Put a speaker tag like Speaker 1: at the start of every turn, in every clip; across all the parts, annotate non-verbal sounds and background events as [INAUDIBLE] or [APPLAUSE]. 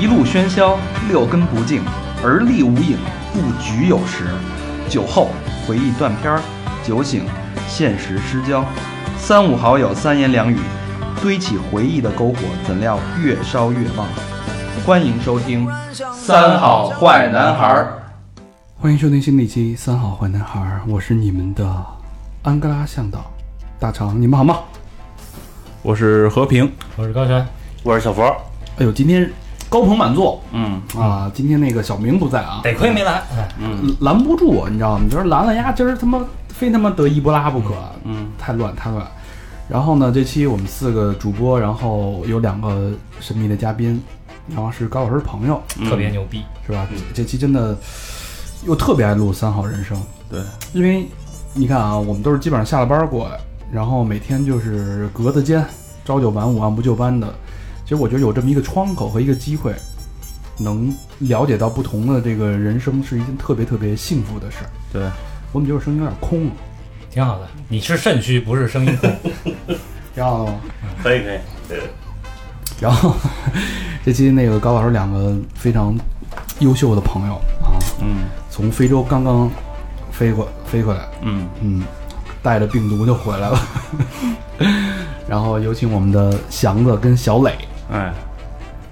Speaker 1: 一路喧嚣，六根不净，而立无影，不局有时。酒后回忆断片，酒醒现实失焦。三五好友三言两语，堆起回忆的篝火，怎料越烧越旺。欢迎收听《三好坏男孩》。
Speaker 2: 欢迎收听新的一期《三好坏男孩》，我是你们的安哥拉向导大长，你们好吗？
Speaker 3: 我是和平，
Speaker 4: 我是高泉，
Speaker 5: 我是小佛。
Speaker 2: 哎呦，今天高朋满座。
Speaker 3: 嗯。
Speaker 2: 啊！今天那个小明不在啊，
Speaker 4: 得亏没来。哎
Speaker 3: 嗯。
Speaker 2: 拦不住我，你知道吗？你说拦了呀，今儿他妈非他妈得伊波拉不可，
Speaker 3: 嗯，
Speaker 2: 太乱太乱。然后呢，这期我们四个主播，然后有两个神秘的嘉宾，然后是高老师朋友，
Speaker 3: 嗯。
Speaker 4: 特别牛逼，
Speaker 2: 是吧？这期真的又特别爱录三好人生，
Speaker 3: 对，
Speaker 2: 因为你看啊，我们都是基本上下了班过来，然后每天就是格子间，朝九晚五，按部就班的。其实我觉得有这么一个窗口和一个机会，能了解到不同的这个人生，是一件特别特别幸福的事儿。
Speaker 3: 对，
Speaker 2: 我们觉得声音有点空了，
Speaker 4: 挺好的。你是肾虚，不是声音空。
Speaker 2: 挺好的吗？
Speaker 5: 可以可以，
Speaker 2: 然后这期那个高老师两个非常优秀的朋友啊，
Speaker 3: 嗯
Speaker 2: 从非洲刚刚飞过飞回来，
Speaker 3: 嗯，
Speaker 2: 嗯，带着病毒就回来了。[LAUGHS] 然后有请我们的祥子跟小磊
Speaker 3: 哎，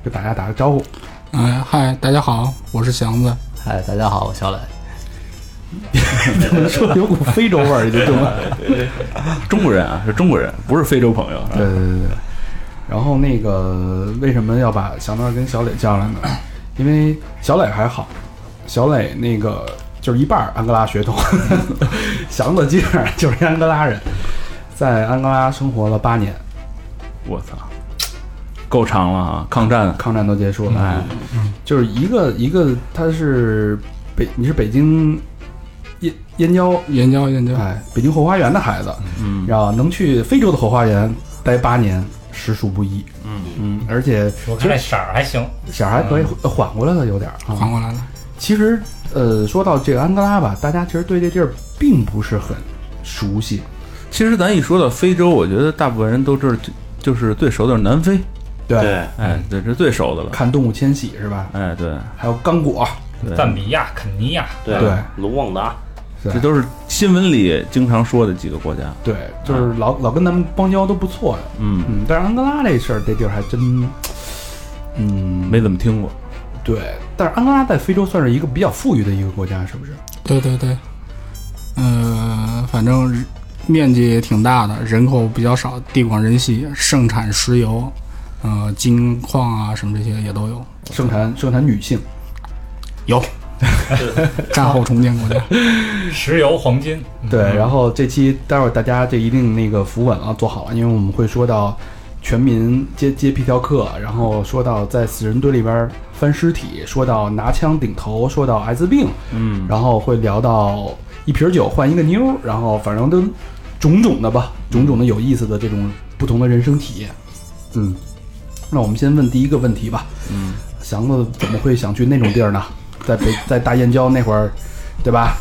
Speaker 2: 给大家打个招呼。
Speaker 6: 哎，嗨，大家好，我是祥子。
Speaker 5: 嗨，大家好，我小磊。
Speaker 2: 怎 [LAUGHS] 么说有股非洲味儿，这中文。[LAUGHS]
Speaker 3: 中国人啊，是中国人，不是非洲朋友。啊
Speaker 2: 对对对对。然后那个为什么要把祥子跟小磊叫来呢？因为小磊还好，小磊那个就是一半安哥拉血统，[LAUGHS] 祥子基本上就是安哥拉人，在安哥拉生活了八年，
Speaker 3: 我操，够长了啊！抗战，
Speaker 2: 抗战都结束了，
Speaker 3: 哎，
Speaker 2: 就是一个一个他是北你是北京燕燕郊？
Speaker 6: 燕郊，燕郊，
Speaker 2: 哎北京后花园的孩子，
Speaker 3: 嗯。
Speaker 2: 然后能去非洲的后花园待八年，实属不易。
Speaker 3: 嗯。
Speaker 2: 嗯，而且
Speaker 4: 我看这色儿还行，
Speaker 2: 色儿还可以呃缓过来了，有点儿啊。
Speaker 6: 缓过来了。
Speaker 2: 其实呃，说到这个安哥拉吧，大家其实对这地儿并不是很熟悉。
Speaker 3: 其实咱一说到非洲，我觉得大部分人都知道，就就是最熟的是南非，
Speaker 2: 对，
Speaker 3: 哎，这是最熟的了。
Speaker 2: 看动物迁徙是吧？
Speaker 3: 哎，对。
Speaker 2: 还有刚果，
Speaker 4: 赞比亚、肯尼亚，
Speaker 5: 对
Speaker 2: 对。
Speaker 5: 卢旺达，
Speaker 3: 这都是新闻里经常说的几个国家。
Speaker 2: 对，就是老老跟咱们邦交都不错的。
Speaker 3: 嗯，
Speaker 2: 嗯，但是安哥拉这事儿，这地儿还真，嗯，
Speaker 3: 没怎么听过。
Speaker 2: 对。但是安哥拉在非洲算是一个比较富裕的一个国家，是不是？
Speaker 6: 对对对，呃，反正面积也挺大的，人口比较少，地广人稀，盛产石油，呃，金矿啊什么这些也都有。
Speaker 2: 盛产盛产女性，
Speaker 6: 有，[LAUGHS] 战后重建国家。[LAUGHS]
Speaker 4: 石油、黄金。
Speaker 2: 对。然后这期待会儿大家这一定那个扶稳了，做好了，因为我们会说到全民接接皮条客，然后说到在死人堆里边翻尸体，说到拿枪顶头，说到艾滋病，
Speaker 3: 嗯，
Speaker 2: 然后会聊到一瓶酒换一个妞儿，然后反正都种种的吧，种种的有意思的这种不同的人生体验。嗯，那我们先问第一个问题吧。
Speaker 3: 嗯，
Speaker 2: 祥子怎么会想去那种地儿呢？在北在大燕郊那会儿，对吧？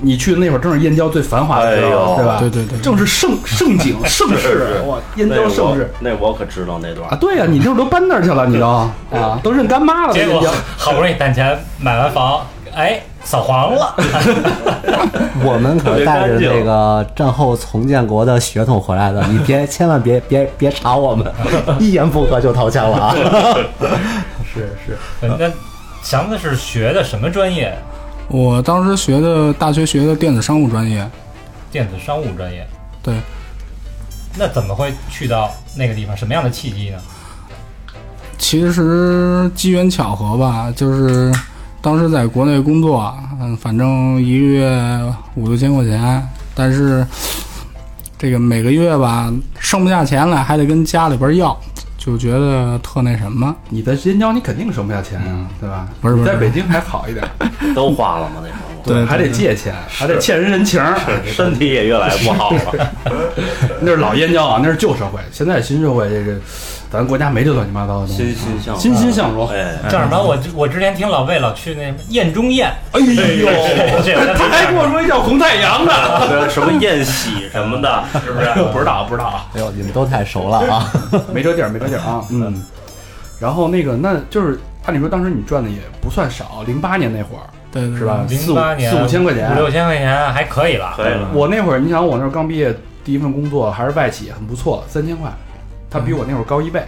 Speaker 2: 你去的那会儿正是燕郊最繁华的时候，
Speaker 5: 哎
Speaker 2: 对吧？
Speaker 6: 对对对
Speaker 2: 正是盛 [LAUGHS] 盛景盛世燕郊盛世
Speaker 5: 那我可知道那段
Speaker 2: 啊！对呀、你这会儿都搬那儿去了，你都 [LAUGHS] 啊，都认干妈了，
Speaker 4: 结果。好不容易攒钱买完房，哎，扫黄了。[LAUGHS]
Speaker 7: 我们可带着这个战后重建国的血统回来的，你别千万别别别查我们，一言不合就掏枪了啊！
Speaker 2: 是是，
Speaker 4: 那祥子是学的什么专业？
Speaker 6: 我当时学的大学学的电子商务专业，
Speaker 4: 电子商务专业。
Speaker 6: 对，
Speaker 4: 那怎么会去到那个地方？什么样的契机呢？
Speaker 6: 其实机缘巧合吧，就是当时在国内工作，嗯，反正一个月五六千块钱，但是这个每个月吧剩不下钱来，还得跟家里边要，就觉得特那什么。
Speaker 2: 你在燕郊你肯定省不下钱啊，对吧？
Speaker 6: 不是不是
Speaker 2: 在北京还好一点。[LAUGHS]
Speaker 5: 都花了吗？那时候
Speaker 6: 对
Speaker 2: 还得借钱，还得欠人人情儿。
Speaker 5: 身体也越来越不好了。[LAUGHS]
Speaker 2: 那是老燕郊啊，那是旧社会。现在新社会，这个咱国家没这乱七八糟的东西。
Speaker 5: 欣欣向荣，
Speaker 2: 欣欣向荣。
Speaker 5: 哎，
Speaker 4: 叫什么？我我之前听老魏老去那宴中宴，
Speaker 2: 哎呦，
Speaker 4: 这
Speaker 2: 他还跟我说叫红太阳呢。
Speaker 5: 什么宴喜什么的，是不是？
Speaker 2: 不知道，不知道啊，
Speaker 7: 哎呦，你们都太熟了啊！
Speaker 2: 没这地儿，没这地儿啊。嗯。然后那个，那就是按理说，当时你赚的也不算少，零八年那会儿
Speaker 6: 对对
Speaker 2: 是吧？四五
Speaker 4: 零八年
Speaker 2: 四五千块钱，
Speaker 4: 五六千块钱还可以了。
Speaker 5: 可以了。
Speaker 2: 我那会儿，你想我那会儿刚毕业，第一份工作还是外企，很不错，三千块，他比我那会儿高一倍。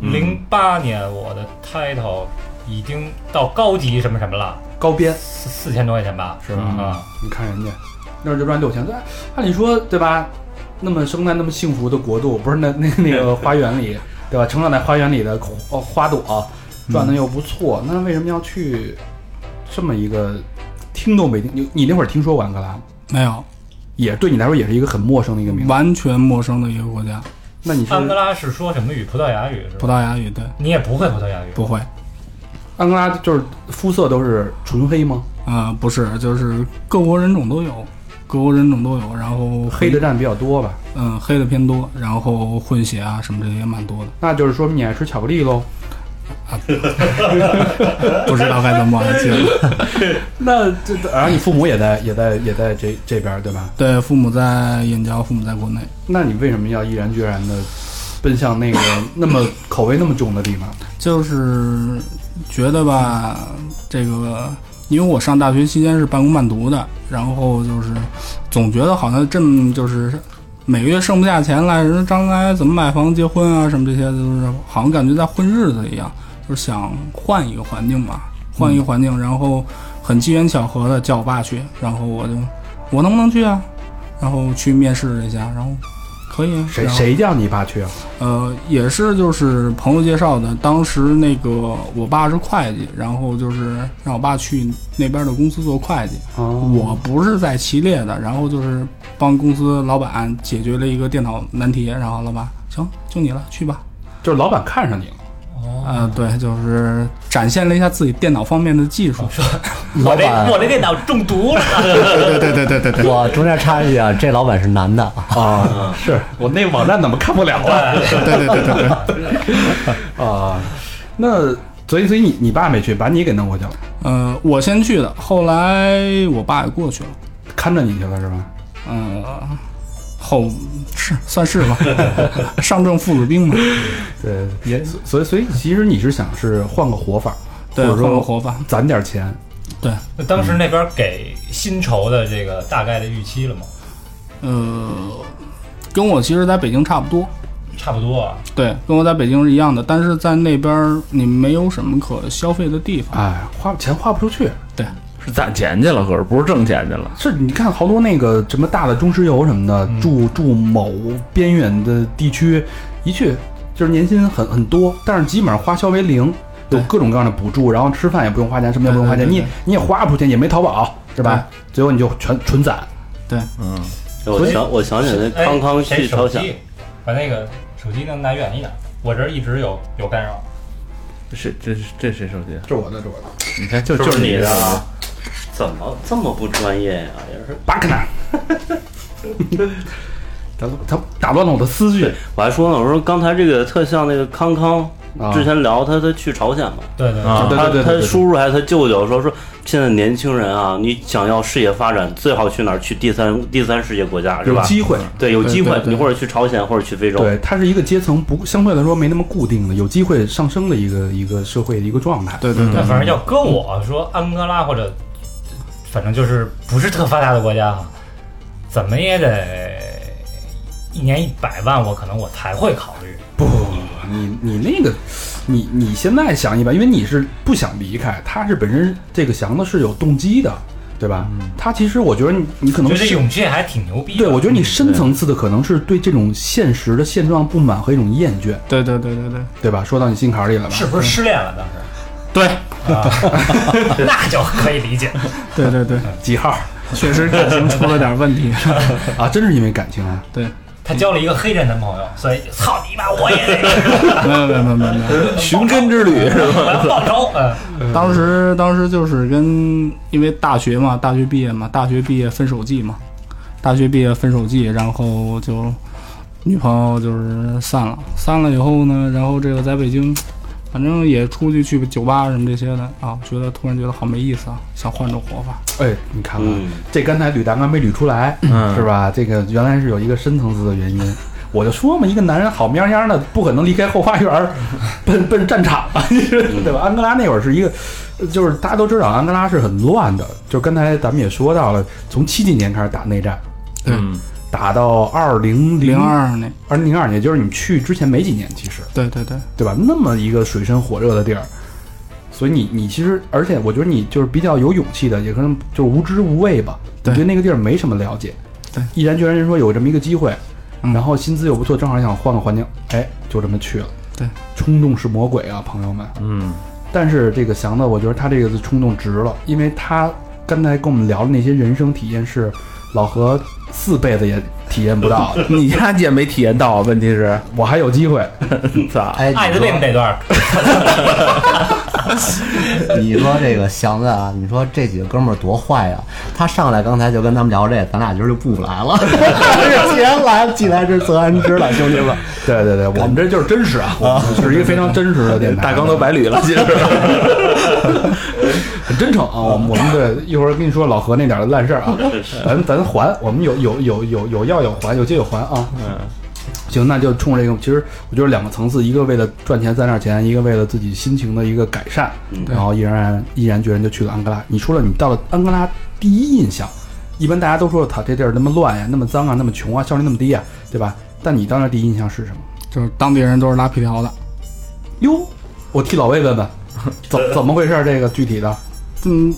Speaker 4: 零八年我的 title 已经到高级什么什么了，
Speaker 2: 高编
Speaker 4: 四四千多块钱吧，
Speaker 2: 是吧？
Speaker 4: 啊，
Speaker 2: 你看人家那会儿就赚六千，对，按理说对吧？那么生在那么幸福的国度，不是那 [LAUGHS] 那那个花园里，[LAUGHS] 对吧？成长在花园里的花花朵，赚的又不错，那为什么要去这么一个听都没听？你你那会儿听说过安哥拉吗？
Speaker 6: 没有，
Speaker 2: 也对你来说也是一个很陌生的一个名字。
Speaker 6: 完全陌生的一个国家，
Speaker 2: 那你是
Speaker 4: 安哥拉是说什么语？葡萄牙语是
Speaker 6: 葡？萄牙语对，
Speaker 4: 你也不会葡萄牙语？
Speaker 6: 不会，
Speaker 2: 安哥拉就是肤色都是纯黑吗？
Speaker 6: 啊、不是，就是各国人种都有，各国人种都有，然后
Speaker 2: 黑的占比较多吧？
Speaker 6: 嗯，黑的偏多，然后混血啊什么这些也蛮多的，
Speaker 2: 那就是说明你爱吃巧克力喽？[LAUGHS]
Speaker 6: 不知道该怎么往下接了。[LAUGHS]
Speaker 2: 那这然后你父母也在也在也在这这边对吧？
Speaker 6: 对，父母在燕郊，父母在国内，
Speaker 2: 那你为什么要毅然决然的奔向那个 [COUGHS] 那么口味那么重的地方？
Speaker 6: 就是觉得吧，这个因为我上大学期间是半工半读的，然后就是总觉得好像这么就是每个月剩不下钱来，人张来怎么买房、结婚啊什么这些，就是好像感觉在混日子一样，就是想换一个环境吧，换一个环境，然后很机缘巧合的叫我爸去，然后我就我能不能去啊？然后去面试了一下，然后可以啊，
Speaker 2: 谁谁叫你爸去啊？
Speaker 6: 呃，也是就是朋友介绍的。当时那个我爸是会计，然后就是让我爸去那边的公司做会计。
Speaker 2: 哦
Speaker 6: 我不是在齐列的，然后就是帮公司老板解决了一个电脑难题，然后老板行就你了，去吧。
Speaker 2: 就是老板看上你了，
Speaker 6: 呃，对，就是展现了一下自己电脑方面的技术。[LAUGHS]
Speaker 7: 老板，
Speaker 4: 我这电脑中毒了。[LAUGHS]
Speaker 6: 对对对对对对
Speaker 7: 我中间插一句啊，这老板是男的啊，
Speaker 2: 啊，[LAUGHS] 是我那网站怎么看不了啊？
Speaker 6: 对对对对对。
Speaker 2: 啊，那所以所以你你爸没去，把你给弄过去了，
Speaker 6: 呃，我先去的，后来我爸也过去了。
Speaker 2: 看着你去了是吧？
Speaker 6: 嗯、后是算是吧，[LAUGHS] 上阵父子兵嘛。
Speaker 2: 对，也所以所以其实你是想是换个活法，
Speaker 6: 对，
Speaker 2: 或者说
Speaker 6: 换个活法。
Speaker 2: 攒点钱。
Speaker 6: 对，
Speaker 4: 那当时那边给薪酬的这个大概的预期了吗？
Speaker 6: 呃，跟我其实在北京差不多，
Speaker 4: 差不多啊。
Speaker 6: 对，跟我在北京是一样的，但是在那边你没有什么可消费的地方。
Speaker 2: 哎，花钱花不出去。
Speaker 6: 对，
Speaker 3: 是攒钱去了，可是不是挣钱去了。
Speaker 2: 是，你看好多那个什么大的中石油什么的，住住某边远的地区，一去就是年薪很很多，但是基本上花销为零，有各种各样的补助，然后吃饭也不用花钱，什么也不用花钱，
Speaker 6: 对对对
Speaker 2: 你也你也花不出钱，也没淘宝，是吧？最后你就全纯攒。
Speaker 3: 对嗯，
Speaker 5: 我想我想起来
Speaker 4: 哎
Speaker 5: 康康
Speaker 4: 谁
Speaker 5: 去朝鲜，
Speaker 4: 手机，把那个手机能拿远一点，我这儿一直有有干扰。
Speaker 3: 是这是这谁手机？
Speaker 2: 这是我的，这是我的。
Speaker 3: 你看，就就是
Speaker 5: 你的
Speaker 3: 的
Speaker 5: 啊？怎么这么不专业呀？也是。
Speaker 2: 巴克纳，他他打乱了我的思绪。
Speaker 5: 我还说呢，我说刚才这个特像那个康康
Speaker 2: 啊
Speaker 5: 之前聊他他去朝鲜嘛，
Speaker 4: 对对
Speaker 3: 啊
Speaker 2: 对
Speaker 5: 他他叔叔还是他舅舅说说，现在年轻人啊，你想要事业发展，最好去哪儿？去第三第三世界国家是吧？
Speaker 2: 有机会，
Speaker 5: 对，有机会你或者去朝鲜，或者去非洲。
Speaker 2: 对，它是一个阶层不相对来说没那么固定的，有机会上升的一个一个社会的一个状态。
Speaker 6: 对对对
Speaker 4: 那反正要搁我说安哥拉或者，反正就是不是特发达的国家哈，怎么也得一年一百万，我可能我才会考虑。
Speaker 2: 不不不，你你那个，你你现在想一百，因为你是不想离开，他是本身这个祥子是有动机的，对吧？他其实我觉得你你可能
Speaker 4: 觉得
Speaker 2: 是
Speaker 4: 勇气还挺牛逼。
Speaker 2: 对，我觉得你深层次的可能是对这种现实的现状不满和一种厌倦，
Speaker 6: 对对对对对
Speaker 2: 对吧？说到你心坎里了吧？
Speaker 4: 是不是失恋了当时？
Speaker 6: 对
Speaker 4: 啊，[LAUGHS] 那就可以理解。[LAUGHS]
Speaker 6: 对对对，
Speaker 2: 几号
Speaker 6: 确实感情出了点问题。[LAUGHS]
Speaker 2: 啊？真是因为感情啊？
Speaker 6: 对，
Speaker 4: 她交了一个黑人男朋友，所以操你妈，我也得
Speaker 6: 没有没有没有没有没有。
Speaker 3: 寻根之旅是吧？
Speaker 4: 我要报仇。嗯，
Speaker 6: 当时当时就是跟因为大学嘛，大学毕业嘛，大学毕业分手季嘛，大学毕业分手季，然后就女朋友就是散了，散了以后呢，然后这个在北京，反正也出去去酒吧什么这些的啊，觉得突然觉得好没意思啊，想换种活法。
Speaker 2: 哎，你看看，
Speaker 5: 嗯
Speaker 2: 这刚才捋大纲没捋出来，
Speaker 3: 嗯
Speaker 2: 是吧？这个原来是有一个深层次的原因。我就说嘛，一个男人好喵喵的，不可能离开后花园儿，[LAUGHS] 奔奔战场啊，[LAUGHS] 对吧？安哥拉那会儿是一个，就是大家都知道，安哥拉是很乱的。就刚才咱们也说到了，从七几年开始打内战，
Speaker 6: 对
Speaker 3: 嗯
Speaker 2: 打到二零
Speaker 6: 零二年，
Speaker 2: 二零零二年，就是你去之前没几年，其实
Speaker 6: 对对对，
Speaker 2: 对吧？那么一个水深火热的地儿，所以你你其实，而且我觉得你就是比较有勇气的，也可能就是无知无畏吧。
Speaker 6: 对
Speaker 2: 你对那个地儿没什么了解，
Speaker 6: 对，
Speaker 2: 毅然决然人说有这么一个机会，
Speaker 6: 嗯
Speaker 2: 然后薪资又不错，正好想换个环境，哎，就这么去了。
Speaker 6: 对，
Speaker 2: 冲动是魔鬼啊，朋友们。
Speaker 3: 嗯
Speaker 2: 但是这个祥子，我觉得他这个冲动值了，因为他刚才跟我们聊的那些人生体验是老何四辈子也体验不到。[LAUGHS]
Speaker 3: 你家也没体验到，问题是，
Speaker 2: 我还有机会，[LAUGHS]
Speaker 3: 操，
Speaker 7: 哎，
Speaker 4: 艾滋
Speaker 7: 你说
Speaker 4: 病这段，[LAUGHS]
Speaker 7: 你说这个祥子啊，你说这几个哥们儿多坏呀、他上来刚才就跟咱们聊这，咱俩今儿就不来了。既然来了，既来之则安之了，兄弟们。
Speaker 2: 对对对，我们这就是真实啊，我们是一个非常真实的电台，
Speaker 3: 大纲都白捋了，其实。
Speaker 2: 很真诚啊。我们我们对一会儿跟你说老何那点儿的烂事儿啊，咱咱还，我们有有有有有要有还，有借有还啊。
Speaker 3: 嗯，
Speaker 2: 行，那就冲着这个，其实我觉得两个层次，一个为了赚钱攒点钱，一个为了自己心情的一个改善，然后毅然毅然决然就去了安哥拉。你说了，你到了安哥拉第一印象，一般大家都说他这地儿那么乱呀，那么脏啊，那么穷啊，效率那么低呀，对吧？但你到那第一印象是什么？
Speaker 6: 就是当地人都是拉皮条的。
Speaker 2: 哟，我替老魏问问，怎 [LAUGHS] 怎么回事儿？这个具体的，
Speaker 6: 嗯，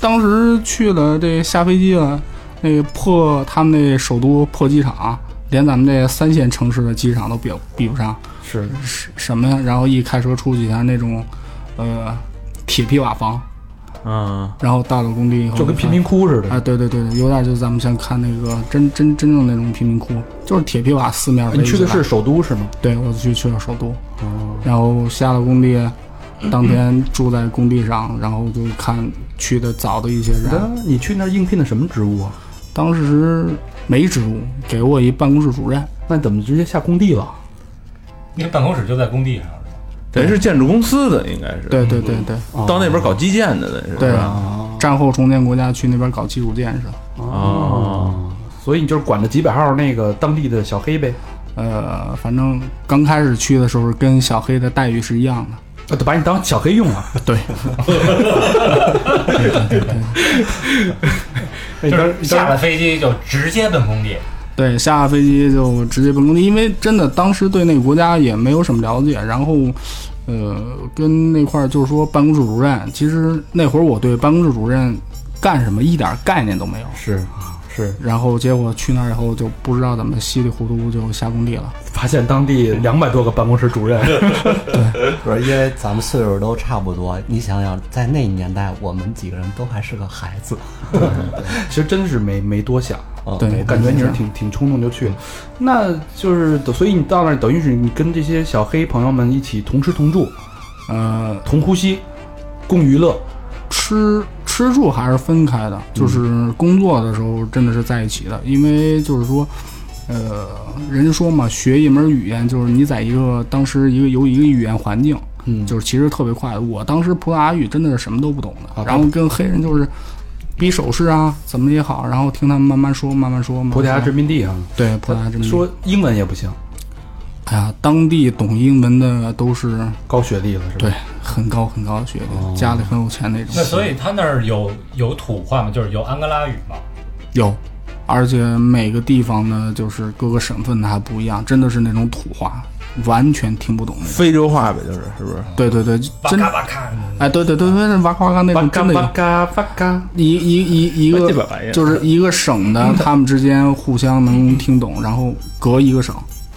Speaker 6: 当时去了这下飞机了，那个破他们那首都破机场，连咱们这三线城市的机场都比比不上。
Speaker 2: 是
Speaker 6: 是什么呀？然后一开车出去，像那种，呃，铁皮瓦房，
Speaker 3: 嗯，
Speaker 6: 然后到了工地以后，
Speaker 2: 就跟贫民窟似的。
Speaker 6: 啊，对对对，对有点就咱们像看那个真真真正那种贫民窟，就是铁皮瓦四面
Speaker 2: 你去的是首都是吗？
Speaker 6: 对，我去去了首都，
Speaker 2: 哦，
Speaker 6: 然后下了工地，当天住在工地上，然后就看去的早的一些人，
Speaker 2: 那你去那儿应聘的什么职务啊？
Speaker 6: 当时没职务，给我一办公室主任，
Speaker 2: 那怎么直接下工地了？
Speaker 4: 因为办公室就在工地上，是吧？
Speaker 3: 等于是建筑公司的，应该是。
Speaker 6: 对对对对
Speaker 3: 到那边搞基建的，那是
Speaker 6: 对
Speaker 3: 吧？
Speaker 2: 啊
Speaker 6: 战后重建国家去那边搞基础建设，
Speaker 3: 哦，
Speaker 2: 所以你就是管着几百号那个当地的小黑呗，
Speaker 6: 呃，反正刚开始去的时候跟小黑的待遇是一样的，
Speaker 2: 啊，都把你当小黑用了。
Speaker 6: 对，
Speaker 4: 就是下了飞机就直接奔工地，
Speaker 6: 对，下了飞机就直接奔工地，因为真的当时对那个国家也没有什么了解，然后，呃，跟那块儿就是说办公室主任，其实那会儿我对办公室主任干什么一点概念都没有，
Speaker 2: 是是
Speaker 6: 然后结果去那儿以后就不知道怎么稀里糊涂就下工地了。
Speaker 2: 发现当地两百多个办公室主任，[LAUGHS] 对
Speaker 7: 不是因为咱们岁数都差不多，你想想，在那年代，我们几个人都还是个孩子。[LAUGHS]
Speaker 2: 其实真是没没多想。
Speaker 7: 啊
Speaker 6: 对
Speaker 2: 我感觉你是挺挺冲动就去了，那就是所以你到那儿等于是你跟这些小黑朋友们一起同吃同住，
Speaker 6: 呃，
Speaker 2: 同呼吸，共娱乐。
Speaker 6: 吃吃住还是分开的，就是工作的时候真的是在一起的，因为就是说，呃，人家说嘛，学一门语言就是你在一个当时一个有一个语言环境，
Speaker 2: 嗯。
Speaker 6: 就是其实特别快的。我当时葡萄牙语真的是什么都不懂的，
Speaker 2: 啊
Speaker 6: 然后跟黑人就是比手势啊，怎么也好，然后听他们慢慢说，慢慢说。
Speaker 2: 葡萄牙殖民地啊，
Speaker 6: 对葡萄牙殖民地。
Speaker 2: 说英文也不行，
Speaker 6: 哎呀，当地懂英文的都是
Speaker 2: 高学历了是吧？
Speaker 6: 对很高很高的学历，家里很有钱那种。
Speaker 4: 那所以他那儿有有土话吗？就是有安哥拉语吗？
Speaker 6: 有，而且每个地方呢，就是各个省份的还不一样，真的是那种土话，完全听不懂那种。
Speaker 3: 非洲话呗，就是是不是？
Speaker 6: 对对对，
Speaker 4: 哇
Speaker 6: 真
Speaker 4: 咔哇咔，
Speaker 6: 哎，对对对对，哇咔哇咔那
Speaker 2: 哇
Speaker 6: 种真的有。
Speaker 2: 嘎哇嘎哇嘎，
Speaker 6: 一一一一
Speaker 3: 这
Speaker 6: 个
Speaker 3: 把玩意儿
Speaker 6: 就是一个省的，他们之间互相能听懂，然后隔一个省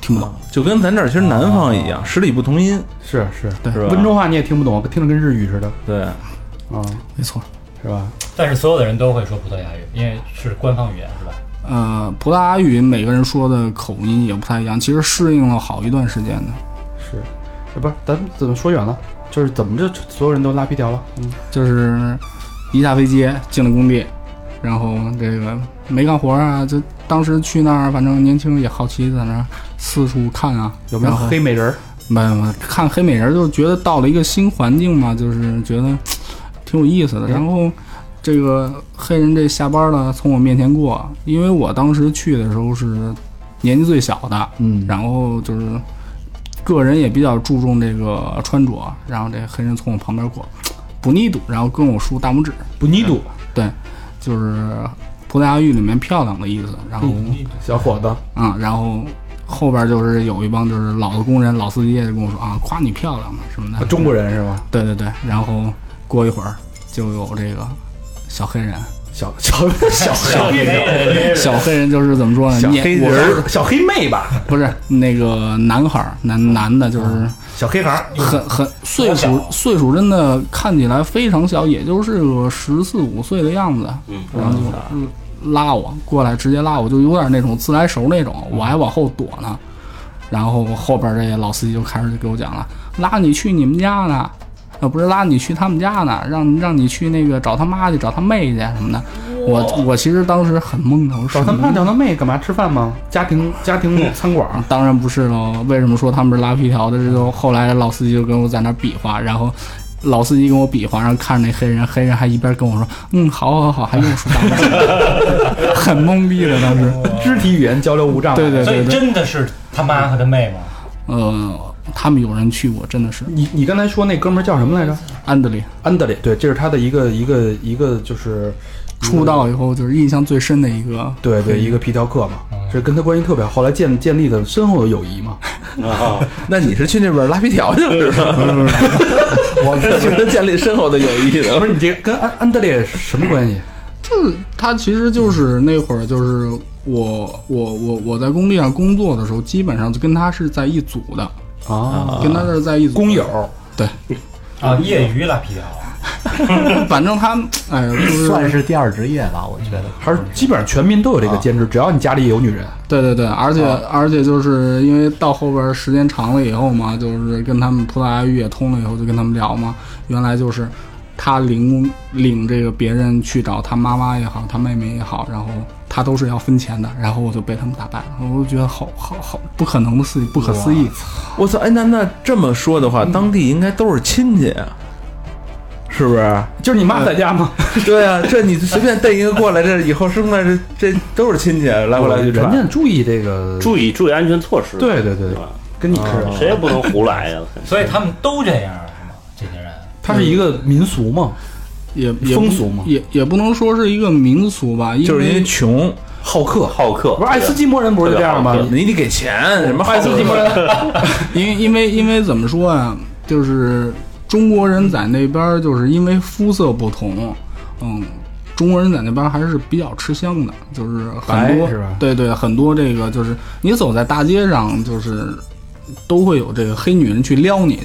Speaker 6: 听不懂。
Speaker 3: 就跟咱这儿其实南方一样，十里不同音，
Speaker 2: 是是，
Speaker 6: 对
Speaker 3: 是吧？
Speaker 2: 温州话你也听不懂，听着跟日语似的
Speaker 3: 对，
Speaker 2: 啊，
Speaker 6: 没错。
Speaker 2: 是吧？
Speaker 4: 但是所有的人都会说葡萄牙语，因为是官方语言，是吧？
Speaker 6: 呃，葡萄牙语每个人说的口音也不太一样，其实适应了好一段时间的。
Speaker 2: 是，呃不是，咱怎么说远了？就是怎么就，所有人都拉皮条了？嗯，
Speaker 6: 就是一下飞机进了工地，然后这个没干活啊，就当时去那儿，反正年轻人也好奇，在那儿四处看啊，
Speaker 2: 有没有黑美人儿？
Speaker 6: 没有，没有看黑美人就觉得到了一个新环境嘛，就是觉得 [TSK] 挺有意思的。然后这个黑人这下班了从我面前过，因为我当时去的时候是年纪最小的，
Speaker 2: 嗯
Speaker 6: 然后就是个人也比较注重这个穿着，然后这黑人从我旁边过，不腻度，然后跟我竖大拇指，
Speaker 2: 不腻度，
Speaker 6: 对，就是葡萄牙语里面漂亮的意思。然后
Speaker 2: 小伙子，
Speaker 6: 啊、然后后边就是有一帮就是老的工人、老司机就跟我说啊，夸你漂亮嘛什么的。
Speaker 2: 中国人是吧？
Speaker 6: 对对对，然后过一会儿就有这个小黑人，
Speaker 2: 小小小
Speaker 4: 小
Speaker 2: 黑人，
Speaker 6: 小黑人就是怎么说呢？
Speaker 2: 小黑人，小黑妹吧，
Speaker 6: 不是那个男孩儿，男男的，就是
Speaker 2: 小黑孩儿，
Speaker 6: 很很岁数岁数真的看起来非常小，也就是个十四五岁的样子，
Speaker 5: 嗯，
Speaker 6: 然后就嗯拉我过来，直接拉我，就有点那种自来熟那种，我还往后躲呢。然后后边这些老司机就开始就给我讲了，拉你去你们家呢，呃，不是拉你去他们家呢，让让你去那个找他妈去，找他妹去什么的。我我其实当时很懵的，我说
Speaker 2: 找他妈找他妹干嘛？吃饭吗？家庭家庭 [LAUGHS] 餐馆儿，
Speaker 6: 当然不是喽。为什么说他们是拉皮条的？这就后来老司机就跟我在那儿比划，然后老司机跟我比划，然后看着那黑人，黑人还一边跟我说：“嗯，好好好，还用说 [LAUGHS] 很懵逼的当时。
Speaker 2: 肢体语言交流无障碍。
Speaker 6: 对对
Speaker 4: 所以
Speaker 6: 对对，
Speaker 4: 真的是他妈和他妹吗？
Speaker 6: 呃，他们有人去过，真的是
Speaker 2: 你你刚才说那哥们儿叫什么来着？
Speaker 6: 安德烈
Speaker 2: 安德烈，对，这是他的一个一个一个就是
Speaker 6: 出道以后就是印象最深的一个。
Speaker 2: 对对一个皮条客嘛，这跟他关系特别好，后来建建立的深厚的友谊嘛。
Speaker 5: 啊，[LAUGHS]
Speaker 3: 那你是去那边拉皮条去了是吧？[LAUGHS] 我是跟他建立深厚的友谊的。
Speaker 2: 不是你这跟安安德烈什么关系？
Speaker 6: 就是他其实就是那会儿就是我我我我在工地上工作的时候，基本上就跟他是在一组的，
Speaker 2: 啊，
Speaker 6: 跟他是在一组
Speaker 2: 工友，
Speaker 6: 对。
Speaker 4: 啊，业余拉皮条。[LAUGHS]
Speaker 6: 反正他，哎呀，就是
Speaker 7: 算是第二职业吧，我觉得。
Speaker 2: 还是基本上全民都有这个兼职，只要你家里有女人，
Speaker 6: 对对对，而且、而且就是因为到后边时间长了以后嘛，就是跟他们葡萄牙语也通了以后，就跟他们聊嘛，原来就是他领领这个别人去找他妈妈也好，他妹妹也好，然后他都是要分钱的，然后我就被他们打败了，我就觉得好好好不可能的事情，不可思议。
Speaker 3: 我操！哎，那那这么说的话，当地应该都是亲戚啊，是不是？
Speaker 2: 就是你妈在家吗？
Speaker 3: 对啊，这你随便带一个过来，这以后生出来这这都是亲戚，来回来去
Speaker 2: 人。家注意这个，
Speaker 5: 注意注意安全措施。
Speaker 2: 对对对？跟你似的，
Speaker 5: 谁也不能胡来呀。
Speaker 4: 所以他们都这样是吗？这些人
Speaker 2: 他是一个民俗嘛，
Speaker 6: 也也
Speaker 2: 风俗嘛
Speaker 6: 也也不能说是一个民俗吧，因为
Speaker 3: 就是因为穷，
Speaker 2: 好客。
Speaker 5: 好客
Speaker 2: 不是爱斯基摩人不是就这样吗
Speaker 3: 你得给钱，什么
Speaker 2: 爱斯基摩人，[LAUGHS] [LAUGHS]
Speaker 6: 因为因为因为怎么说啊，就是中国人在那边儿，就是因为肤色不同，嗯，中国人在那边儿还是比较吃香的，就是很多
Speaker 2: 是吧
Speaker 6: 对对，很多这个就是你走在大街上，就是都会有这个黑女人去撩你去，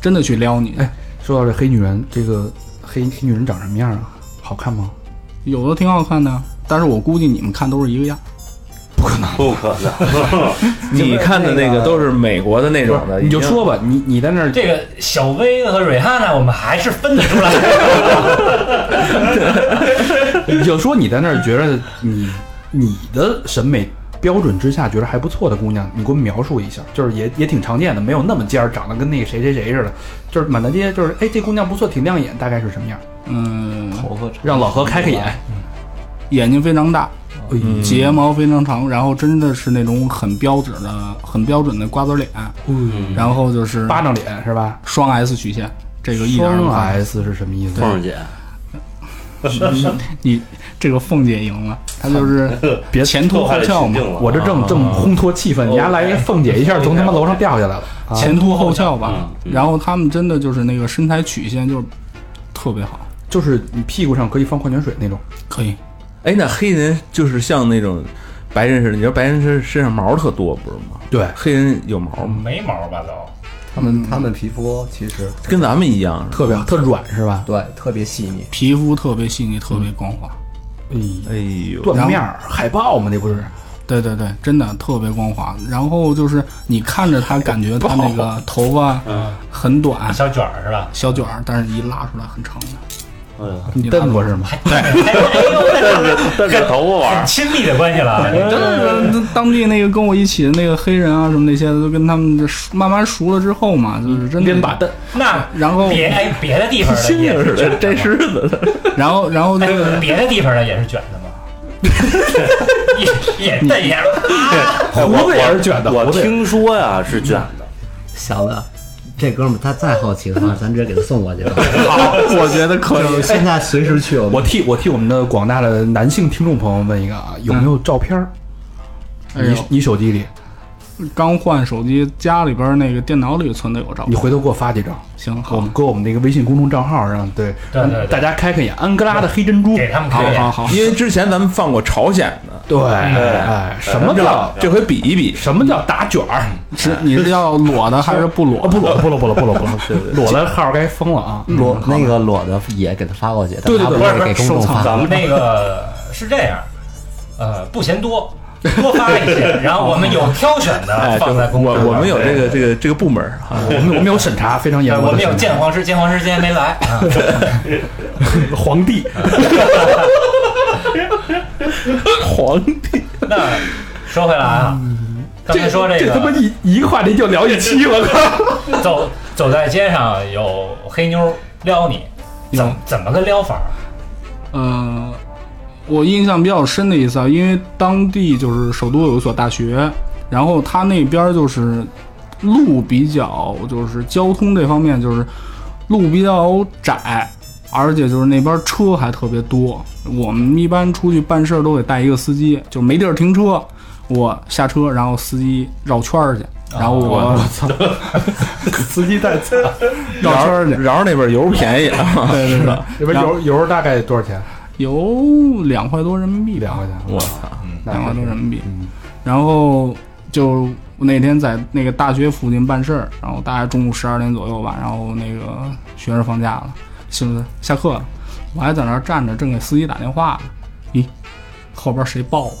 Speaker 6: 真的去撩你去。
Speaker 2: 哎说到这黑女人，这个黑黑女人长什么样啊？好看吗？
Speaker 6: 有的挺好看的，但是我估计你们看都是一个样。
Speaker 5: 不可能。
Speaker 3: 不可能 [LAUGHS] 你看的那个都是美国的那种的，
Speaker 2: 你就说吧，你你在那儿
Speaker 4: 这个小薇和瑞哈娜，我们还是分得出来。[LAUGHS] [LAUGHS]
Speaker 2: 你就说你在那儿觉得你你的审美标准之下觉得还不错的姑娘，你给我描述一下，就是也也挺常见的，没有那么尖儿，长得跟那个谁谁谁似的，就是满大街就是哎这姑娘不错，挺亮眼，大概是什么样？
Speaker 6: 嗯，
Speaker 7: 头发长
Speaker 2: 让老何开开眼。
Speaker 6: 眼睛非常大，
Speaker 2: 嗯
Speaker 6: 睫毛非常长，然后真的是那种很标准的、很标准的瓜子脸，
Speaker 5: 嗯
Speaker 6: 然后就是
Speaker 2: 巴掌脸是吧？
Speaker 6: 双 S 曲线，这个一点儿都
Speaker 2: 双 S 是什么意思？
Speaker 5: 凤儿姐，[LAUGHS]
Speaker 6: 你这个凤姐赢了，她就是 [LAUGHS]
Speaker 2: 别
Speaker 6: 前凸后翘嘛，
Speaker 2: 我这正正烘托气氛，你还来一个凤姐一下从他妈楼上掉下来了。[LAUGHS] 啊
Speaker 6: 前凸后翘吧。然后他们真的就是那个身材曲线就是特别好，
Speaker 2: 就是你屁股上可以放矿泉水那种。
Speaker 6: 可以。
Speaker 3: 哎，那黑人就是像那种白人似的，你知道白人身身上毛特多不是吗？
Speaker 2: 对，
Speaker 3: 黑人有毛吗？
Speaker 4: 没毛吧都？
Speaker 7: 他们他们皮肤其实
Speaker 3: 跟咱们一样，
Speaker 2: 特别特软是吧？
Speaker 7: 对特别细腻，
Speaker 6: 皮肤特别细腻，特别光滑。
Speaker 2: 哎，
Speaker 3: 哎呦，
Speaker 2: 缎面儿海豹嘛，那不是？
Speaker 6: 对对对，真的特别光滑。然后就是你看着他，感觉他那个头发很短，
Speaker 4: 小卷儿是吧？
Speaker 6: 小卷儿，但是一拉出来很长的。
Speaker 5: 哎呀，
Speaker 6: 你拉
Speaker 2: 蹬过是吗？
Speaker 4: 还 [LAUGHS] 对，哎呦，
Speaker 5: 但是头发玩
Speaker 4: 亲密的关系了。
Speaker 6: 当地那个跟我一起的那个黑人啊，什么那些的，都跟他们熟慢慢熟了之后嘛，就是真的
Speaker 2: 把蹬，
Speaker 4: 那
Speaker 6: 然后
Speaker 4: 别哎别的地方的
Speaker 3: 新
Speaker 4: 也是
Speaker 3: 摘狮子。的，
Speaker 6: 然后然后那个
Speaker 4: 哎别的地方的也是卷的吗？[LAUGHS] 也也这样，
Speaker 2: 胡子也是卷的，
Speaker 5: 我听说呀是卷的，
Speaker 7: 小子，这哥们儿他再好奇的话，咱直接给他送过去吧。[LAUGHS]
Speaker 6: 好，我觉得可以。
Speaker 7: 现在随时去，我
Speaker 2: 我替我替我们的广大的男性听众朋友问一个啊，有没有照片你你手机里，
Speaker 6: 刚换手机，家里边那个电脑里存的有照片。
Speaker 2: 你回头给我发几张，
Speaker 6: 行
Speaker 2: 我们，搁我们那个微信公众账号上，对，
Speaker 4: 对对对
Speaker 2: 让大家开开眼。安哥拉的黑珍珠，
Speaker 4: 给他们看
Speaker 6: 好好好。
Speaker 3: 因为之前咱们放过朝鲜的，
Speaker 2: 对，哎，什么叫
Speaker 3: 这回比一比，
Speaker 2: 什么叫打卷儿？
Speaker 6: 是你是要裸的还是不裸？
Speaker 2: 不裸不裸不裸不裸不裸，[LAUGHS] 裸的号该封了啊！
Speaker 7: 裸那个裸的也给他发过去，
Speaker 2: 对对对
Speaker 7: 给公众发。
Speaker 5: 咱们
Speaker 4: 那个是这样，呃，不嫌多，多发一些，[LAUGHS] 然后我们有挑选
Speaker 3: 哎，
Speaker 4: 的放在公
Speaker 3: 我
Speaker 4: 众
Speaker 3: 我们有这个这个这个部门啊，
Speaker 2: 我们我们有审查，非常严
Speaker 4: 格，我们有。鉴黄师，鉴黄师今天没来啊。[LAUGHS]
Speaker 2: 皇帝，[LAUGHS]
Speaker 3: 皇帝，
Speaker 4: 那说回来啊，刚才说这
Speaker 2: 这他妈
Speaker 4: 个
Speaker 2: 一一个话题就聊一期，我靠！
Speaker 4: 走走在街上有黑妞撩你，怎么怎么个撩法？
Speaker 6: 呃，我印象比较深的一次啊，因为当地就是首都有一所大学，然后它那边就是路比较就是交通这方面就是路比较窄，而且就是那边车还特别多。我们一般出去办事儿都得带一个司机，就没地儿停车，我下车，然后司机绕圈儿去，然后我
Speaker 2: 操，司机带 [LAUGHS] 走，
Speaker 6: 绕圈儿去，
Speaker 3: 饶那边油便宜啊，
Speaker 6: 对对对，
Speaker 2: 这边油油大概多少钱？
Speaker 6: 有两块多人民币吧，
Speaker 2: 两块钱。
Speaker 3: 我操，
Speaker 6: 两块多人民币。然后就那天在那个大学附近办事儿，然后大概中午十二点左右吧，然后那个学生放假了，就是下课了，我还在那儿站着，正给司机打电话呢。咦，后边谁抱我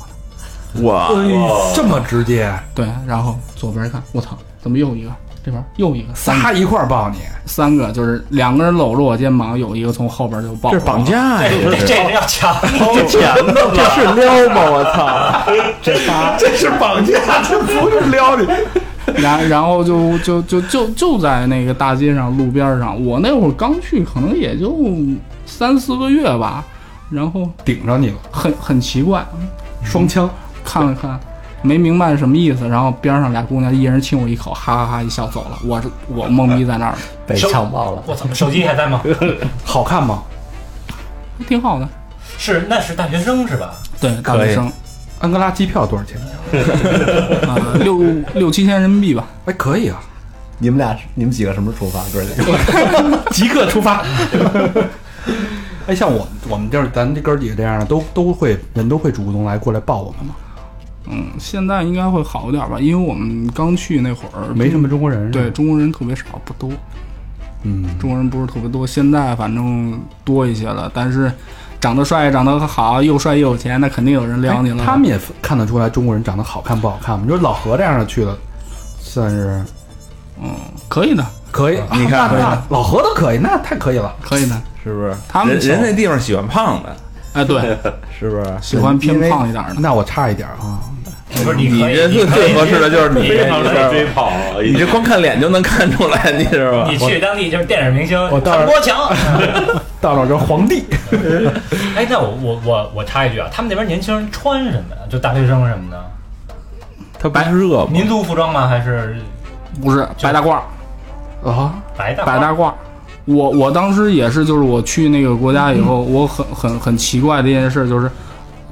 Speaker 6: 呢？
Speaker 3: 哇，
Speaker 2: 哎，这么直接，
Speaker 6: 对，然后左边一看，我操，怎么又一个？这边又一个，三
Speaker 2: 仨一块儿抱你，
Speaker 6: 三个，就是两个人搂着我肩膀，有一个从后边就抱我了。
Speaker 3: 这是绑架呀，
Speaker 4: 这这这要抢
Speaker 5: 掏钱的
Speaker 3: 这是撩吗？我操！[LAUGHS] [LAUGHS]
Speaker 2: 这是绑架，这不是撩你。[LAUGHS]
Speaker 6: 然然后就就就就就在那个大街上路边上，我那会儿刚去，可能也就三四个月吧，然后
Speaker 2: 顶上你了，
Speaker 6: 很很奇怪，
Speaker 2: 双枪，
Speaker 6: 看了看，没明白什么意思，然后边上俩姑娘一人亲我一口，哈哈哈一笑走了，我是我懵逼在那儿，
Speaker 7: 被强暴了。
Speaker 4: 我操，手机还在吗？[LAUGHS]
Speaker 2: 好看吗？
Speaker 6: 挺好的，
Speaker 4: 是，那是大学生是吧？
Speaker 6: 对，大学生
Speaker 2: 安哥拉机票多少钱？
Speaker 6: 啊、[LAUGHS] 六六七千人民币吧，
Speaker 2: 哎，可以啊，
Speaker 7: 你们俩你们几个什么时候出发？哥 [LAUGHS] 儿几个？
Speaker 2: 即刻出发。哎，像我我们就是咱这哥儿几个这样的，都都会人都会主动来过来抱我们嘛，
Speaker 6: 嗯，现在应该会好一点吧，因为我们刚去那会儿
Speaker 2: 没什么中国人。
Speaker 6: 对，中国人特别少，不多。
Speaker 2: 嗯，
Speaker 6: 中国人不是特别多，现在反正多一些了。但是长得帅、长得好、又帅又有钱，那肯定有人撩你了。
Speaker 2: 哎他们也看得出来中国人长得好看不好看吗？你说老何这样的去了，算是
Speaker 6: 嗯，可以的，
Speaker 2: 可以。[LAUGHS]
Speaker 3: 你看
Speaker 2: 那那 [LAUGHS] 老何都可以，那太可以了。
Speaker 6: 可以的。
Speaker 3: 是不是？
Speaker 6: 他们
Speaker 3: 人人那地方喜欢胖的，
Speaker 6: 哎，对，[LAUGHS]
Speaker 3: 是不是？
Speaker 6: 喜欢偏胖一点的。
Speaker 2: 那我差一点啊，
Speaker 4: 不是，你，
Speaker 3: 你这最最合适的就是你，
Speaker 5: 非常
Speaker 3: 你这光看脸就能看出来，你知道吧？
Speaker 4: 你去当地就是电影明星
Speaker 2: 我到时候
Speaker 4: 唐国强。[LAUGHS]
Speaker 2: 到那儿就皇帝。[LAUGHS]
Speaker 4: 哎，那我我我我插一句啊，他们那边年轻人穿什么呀？就大学生什么的，
Speaker 3: 他白是热吗？
Speaker 4: 民族服装吗？还是
Speaker 6: 不是白大褂，
Speaker 2: 啊，
Speaker 4: 白大
Speaker 6: 白大褂。我我当时也是，就是我去那个国家以后，我很很很奇怪的一件事，就是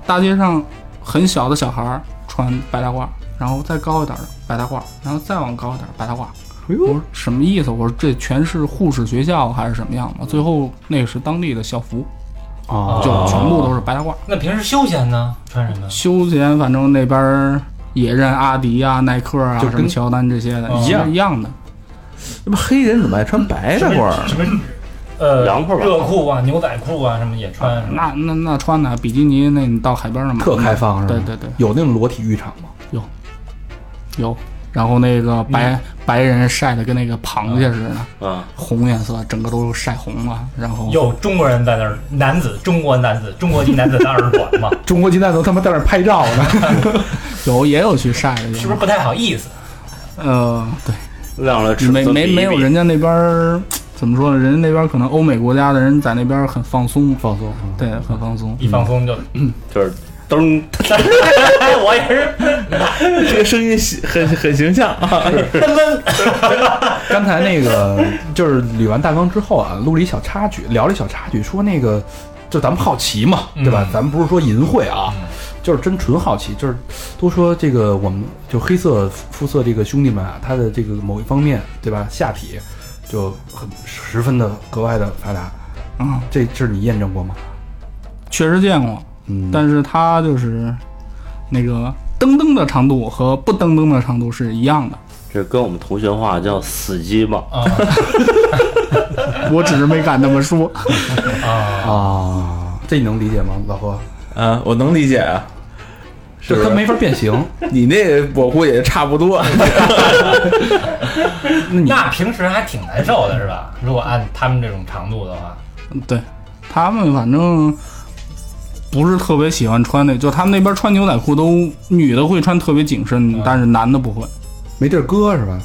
Speaker 6: 大街上很小的小孩儿穿白大褂，然后再高一点的白大褂，然后再往高一点白大褂。
Speaker 2: 哎呦
Speaker 6: 我说什么意思？我说这全是护士学校还是什么样的？最后那个是当地的校服，
Speaker 2: 啊，
Speaker 6: 就全部都是白大褂。
Speaker 4: 那平时休闲呢？穿什么？
Speaker 6: 休闲反正那边儿也认阿迪啊、耐克啊、
Speaker 2: 就跟
Speaker 6: 什么乔丹这些的，
Speaker 4: 一
Speaker 2: 样
Speaker 6: 一样的。
Speaker 3: 那不黑人怎么爱穿白大褂儿？
Speaker 4: 什么呃
Speaker 5: 凉快吧
Speaker 4: 热裤啊、牛仔裤啊什么也穿。
Speaker 6: 那那那穿的比基尼，那你到海边上买
Speaker 2: 特开放是吧？
Speaker 6: 对对对，
Speaker 2: 有那种裸体浴场吗？
Speaker 6: 有。有然后那个白、白人晒的跟那个螃蟹似的，
Speaker 5: 嗯，
Speaker 6: 红颜色，整个都晒红了。然后
Speaker 4: 有中国人在那儿，男子，中国男子，中国籍男子在那儿暖嘛，[LAUGHS]
Speaker 2: 中国籍男子他妈在那儿拍照呢。[LAUGHS]
Speaker 6: 有也有去晒的，
Speaker 4: 是不是不太好意思？
Speaker 6: 呃，对，
Speaker 5: 亮了
Speaker 6: 没没没有人家那边儿怎么说呢？人家那边可能欧美国家的人在那边很放松，
Speaker 2: 放松，嗯
Speaker 6: 对，很放松。
Speaker 4: 一放松就，
Speaker 5: 就是噔，[LAUGHS]
Speaker 4: 我也是，[LAUGHS]
Speaker 3: 这个声音喜很很形象啊。
Speaker 2: 刚才那个就是捋完大纲之后啊，录了一小插曲，聊了一小插曲，说那个就咱们好奇嘛，对吧？
Speaker 4: 嗯
Speaker 2: 咱们不是说淫秽啊，就是真纯好奇，就是都说这个我们就黑色肤色这个兄弟们啊，他的这个某一方面，对吧？下体就很十分的格外的发达，
Speaker 6: 嗯，
Speaker 2: 这这是你验证过吗？
Speaker 6: 确实见过，
Speaker 2: 嗯，
Speaker 6: 但是它就是那个噔噔的长度和不噔噔的长度是一样的。
Speaker 5: 这跟我们同学话叫死鸡吧。
Speaker 4: 啊 [LAUGHS]
Speaker 6: 我只是没敢那么说。
Speaker 4: 啊，[LAUGHS]
Speaker 2: 啊，这你能理解吗，老何？
Speaker 3: 啊，我能理解啊，是不是？
Speaker 2: 就它没法变形，[LAUGHS]
Speaker 3: 你那我估计也差不多。[LAUGHS]
Speaker 2: 那你
Speaker 4: 那平时还挺难受的是吧？如果按他们这种长度的话，
Speaker 6: 对他们反正不是特别喜欢穿那，就他们那边穿牛仔裤都女的会穿特别紧身，但是男的不会。
Speaker 2: 没地儿搁是吧？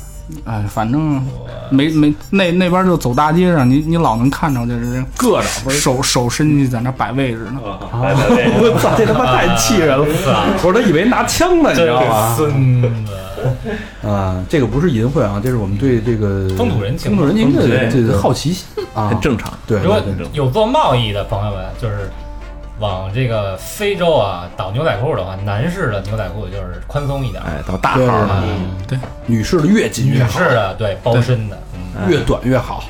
Speaker 6: 哎，反正没没那那边就走大街上，你你老能看着就是
Speaker 2: 硌着不是？
Speaker 6: 手手伸进去在那摆位置呢。[LAUGHS]
Speaker 2: 我操，这他妈太气人了！我都以为拿枪呢，你知道吗？
Speaker 4: 孙子，
Speaker 2: 啊，这个不是淫秽啊，这是我们对这个
Speaker 4: 风土人情
Speaker 2: 风土人情的
Speaker 5: 对
Speaker 2: 这个好奇心啊，
Speaker 3: 很正常。
Speaker 2: 对
Speaker 4: 如果有做贸易的朋友们，就是往这个非洲啊倒牛仔裤的话，男士的牛仔裤就是宽松一点，
Speaker 3: 哎，到大
Speaker 2: 对
Speaker 3: 号的，
Speaker 6: 对，
Speaker 2: 女士的越紧
Speaker 4: 女
Speaker 2: 越好
Speaker 4: 士，的对包身的，嗯，
Speaker 2: 越短越好。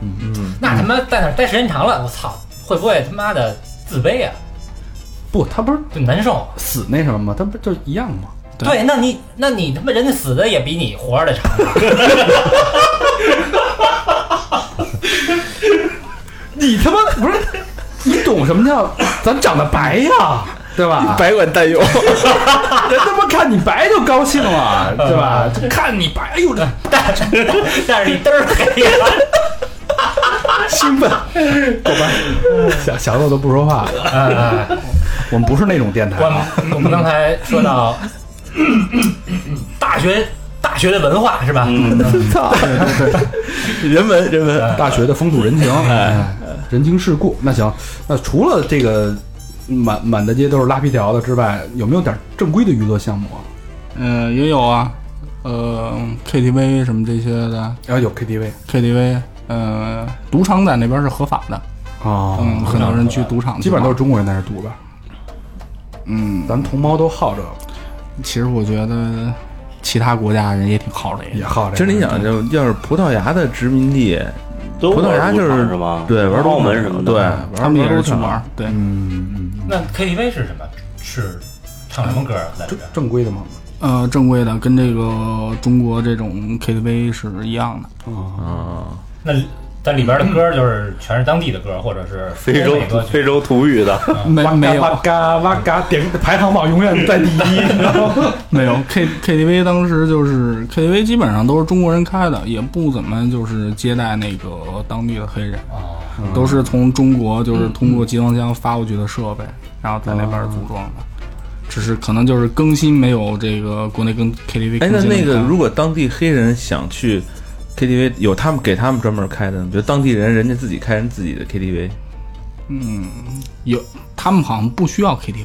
Speaker 4: 嗯那他妈在那儿待时间长了，我操，会不会他妈的自卑啊？
Speaker 2: 不，他不是
Speaker 4: 就难受。
Speaker 2: 死那什么吗？他不就一样吗？
Speaker 6: 对
Speaker 4: 对，那你那你他妈人家死的也比你活着的长啊，[LAUGHS]
Speaker 2: 你他妈不是，你懂什么叫咱长得白呀，对吧？
Speaker 3: 百管担忧。[LAUGHS]
Speaker 2: 人他妈看你白就高兴了，对吧？就看你白，哎呦这
Speaker 4: 但是但是你嘚儿黑呀，
Speaker 2: 兴奋，走吧，想想的都不说话。了。
Speaker 4: 哎
Speaker 2: 我们不是那种电台。
Speaker 4: 我
Speaker 2: 啊，
Speaker 4: 们我们刚才说到大学大学的文化是吧？[LAUGHS]
Speaker 3: 操，人文人文，
Speaker 2: 大学的风土人情，哎，人情世故。那行，那除了这个满满大街都是拉皮条的之外，有没有点正规的娱乐项目啊？
Speaker 6: 嗯、也有啊，呃，KTV 什么这些的
Speaker 2: 然后有 KTV
Speaker 6: KTV，呃，赌场在那边是合法的，
Speaker 2: 啊
Speaker 6: 嗯，很多人去赌场，
Speaker 2: 基本上都是。中国人在那赌吧？
Speaker 6: 嗯，
Speaker 2: 咱们同胞都好这个，
Speaker 6: 其实我觉得其他国家人也挺好这个。
Speaker 2: 也好这个。
Speaker 3: 其实你想，就要是葡萄牙的殖民地，
Speaker 5: 都
Speaker 3: 葡萄牙就是
Speaker 5: 场是吧？
Speaker 3: 对玩
Speaker 5: 澳门什么的，
Speaker 3: 对，
Speaker 6: 他们也是去玩，对，
Speaker 2: 嗯嗯，
Speaker 4: 那 KTV 是什么？是唱什么歌
Speaker 2: 正？正规的吗。
Speaker 6: 呃，正规的跟这个中国这种 KTV 是一样的。
Speaker 2: 啊，
Speaker 3: 啊，
Speaker 4: 那在里边的歌就是全是当地的歌，或者是 [LAUGHS]
Speaker 5: 非洲。非洲土语的，
Speaker 6: 没没有
Speaker 2: 哇嘎哇嘎，点排行榜永远在第一，你知道吗？[LAUGHS]
Speaker 6: 没有 K KTV 当时就是 KTV 基本上都是中国人开的，也不怎么就是接待那个当地的黑人，
Speaker 4: 哦，
Speaker 6: 都是从中国就是通过集装箱发过去的设备，然后在那边组装的。只是可能就是更新没有这个国内跟 KTV
Speaker 3: 哎，
Speaker 6: 更新的
Speaker 3: 那那个
Speaker 6: 快
Speaker 3: 如果当地黑人想去 KTV，有他们给他们专门开的呢，比如当地人人家自己开人自己的 KTV，
Speaker 6: 嗯有他们好像不需要 KTV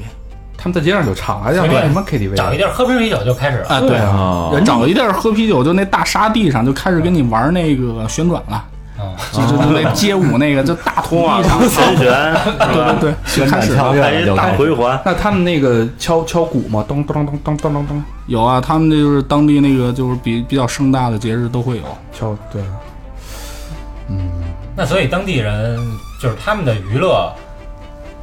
Speaker 2: 他们在街上就唱，还要什么 KTV？
Speaker 4: 找一地儿喝瓶啤酒就开始。了。
Speaker 6: 啊，对啊，
Speaker 3: 啊，
Speaker 6: 人找一地儿喝啤酒，就那大沙地上就开始跟你玩那个旋转了，
Speaker 4: 嗯，[LAUGHS]
Speaker 6: 就就就那街舞那个，就大土地上，
Speaker 5: 旋旋，
Speaker 6: 对对对，就开始
Speaker 7: 跳
Speaker 5: 一大
Speaker 7: 了就开始
Speaker 5: 回环，
Speaker 2: 那他们那个敲敲鼓吗？咚咚咚咚咚咚咚，
Speaker 6: 有啊，他们那就是当地那个就是比比较盛大的节日都会有。
Speaker 2: 敲对，嗯。
Speaker 4: 那所以当地人就是他们的娱乐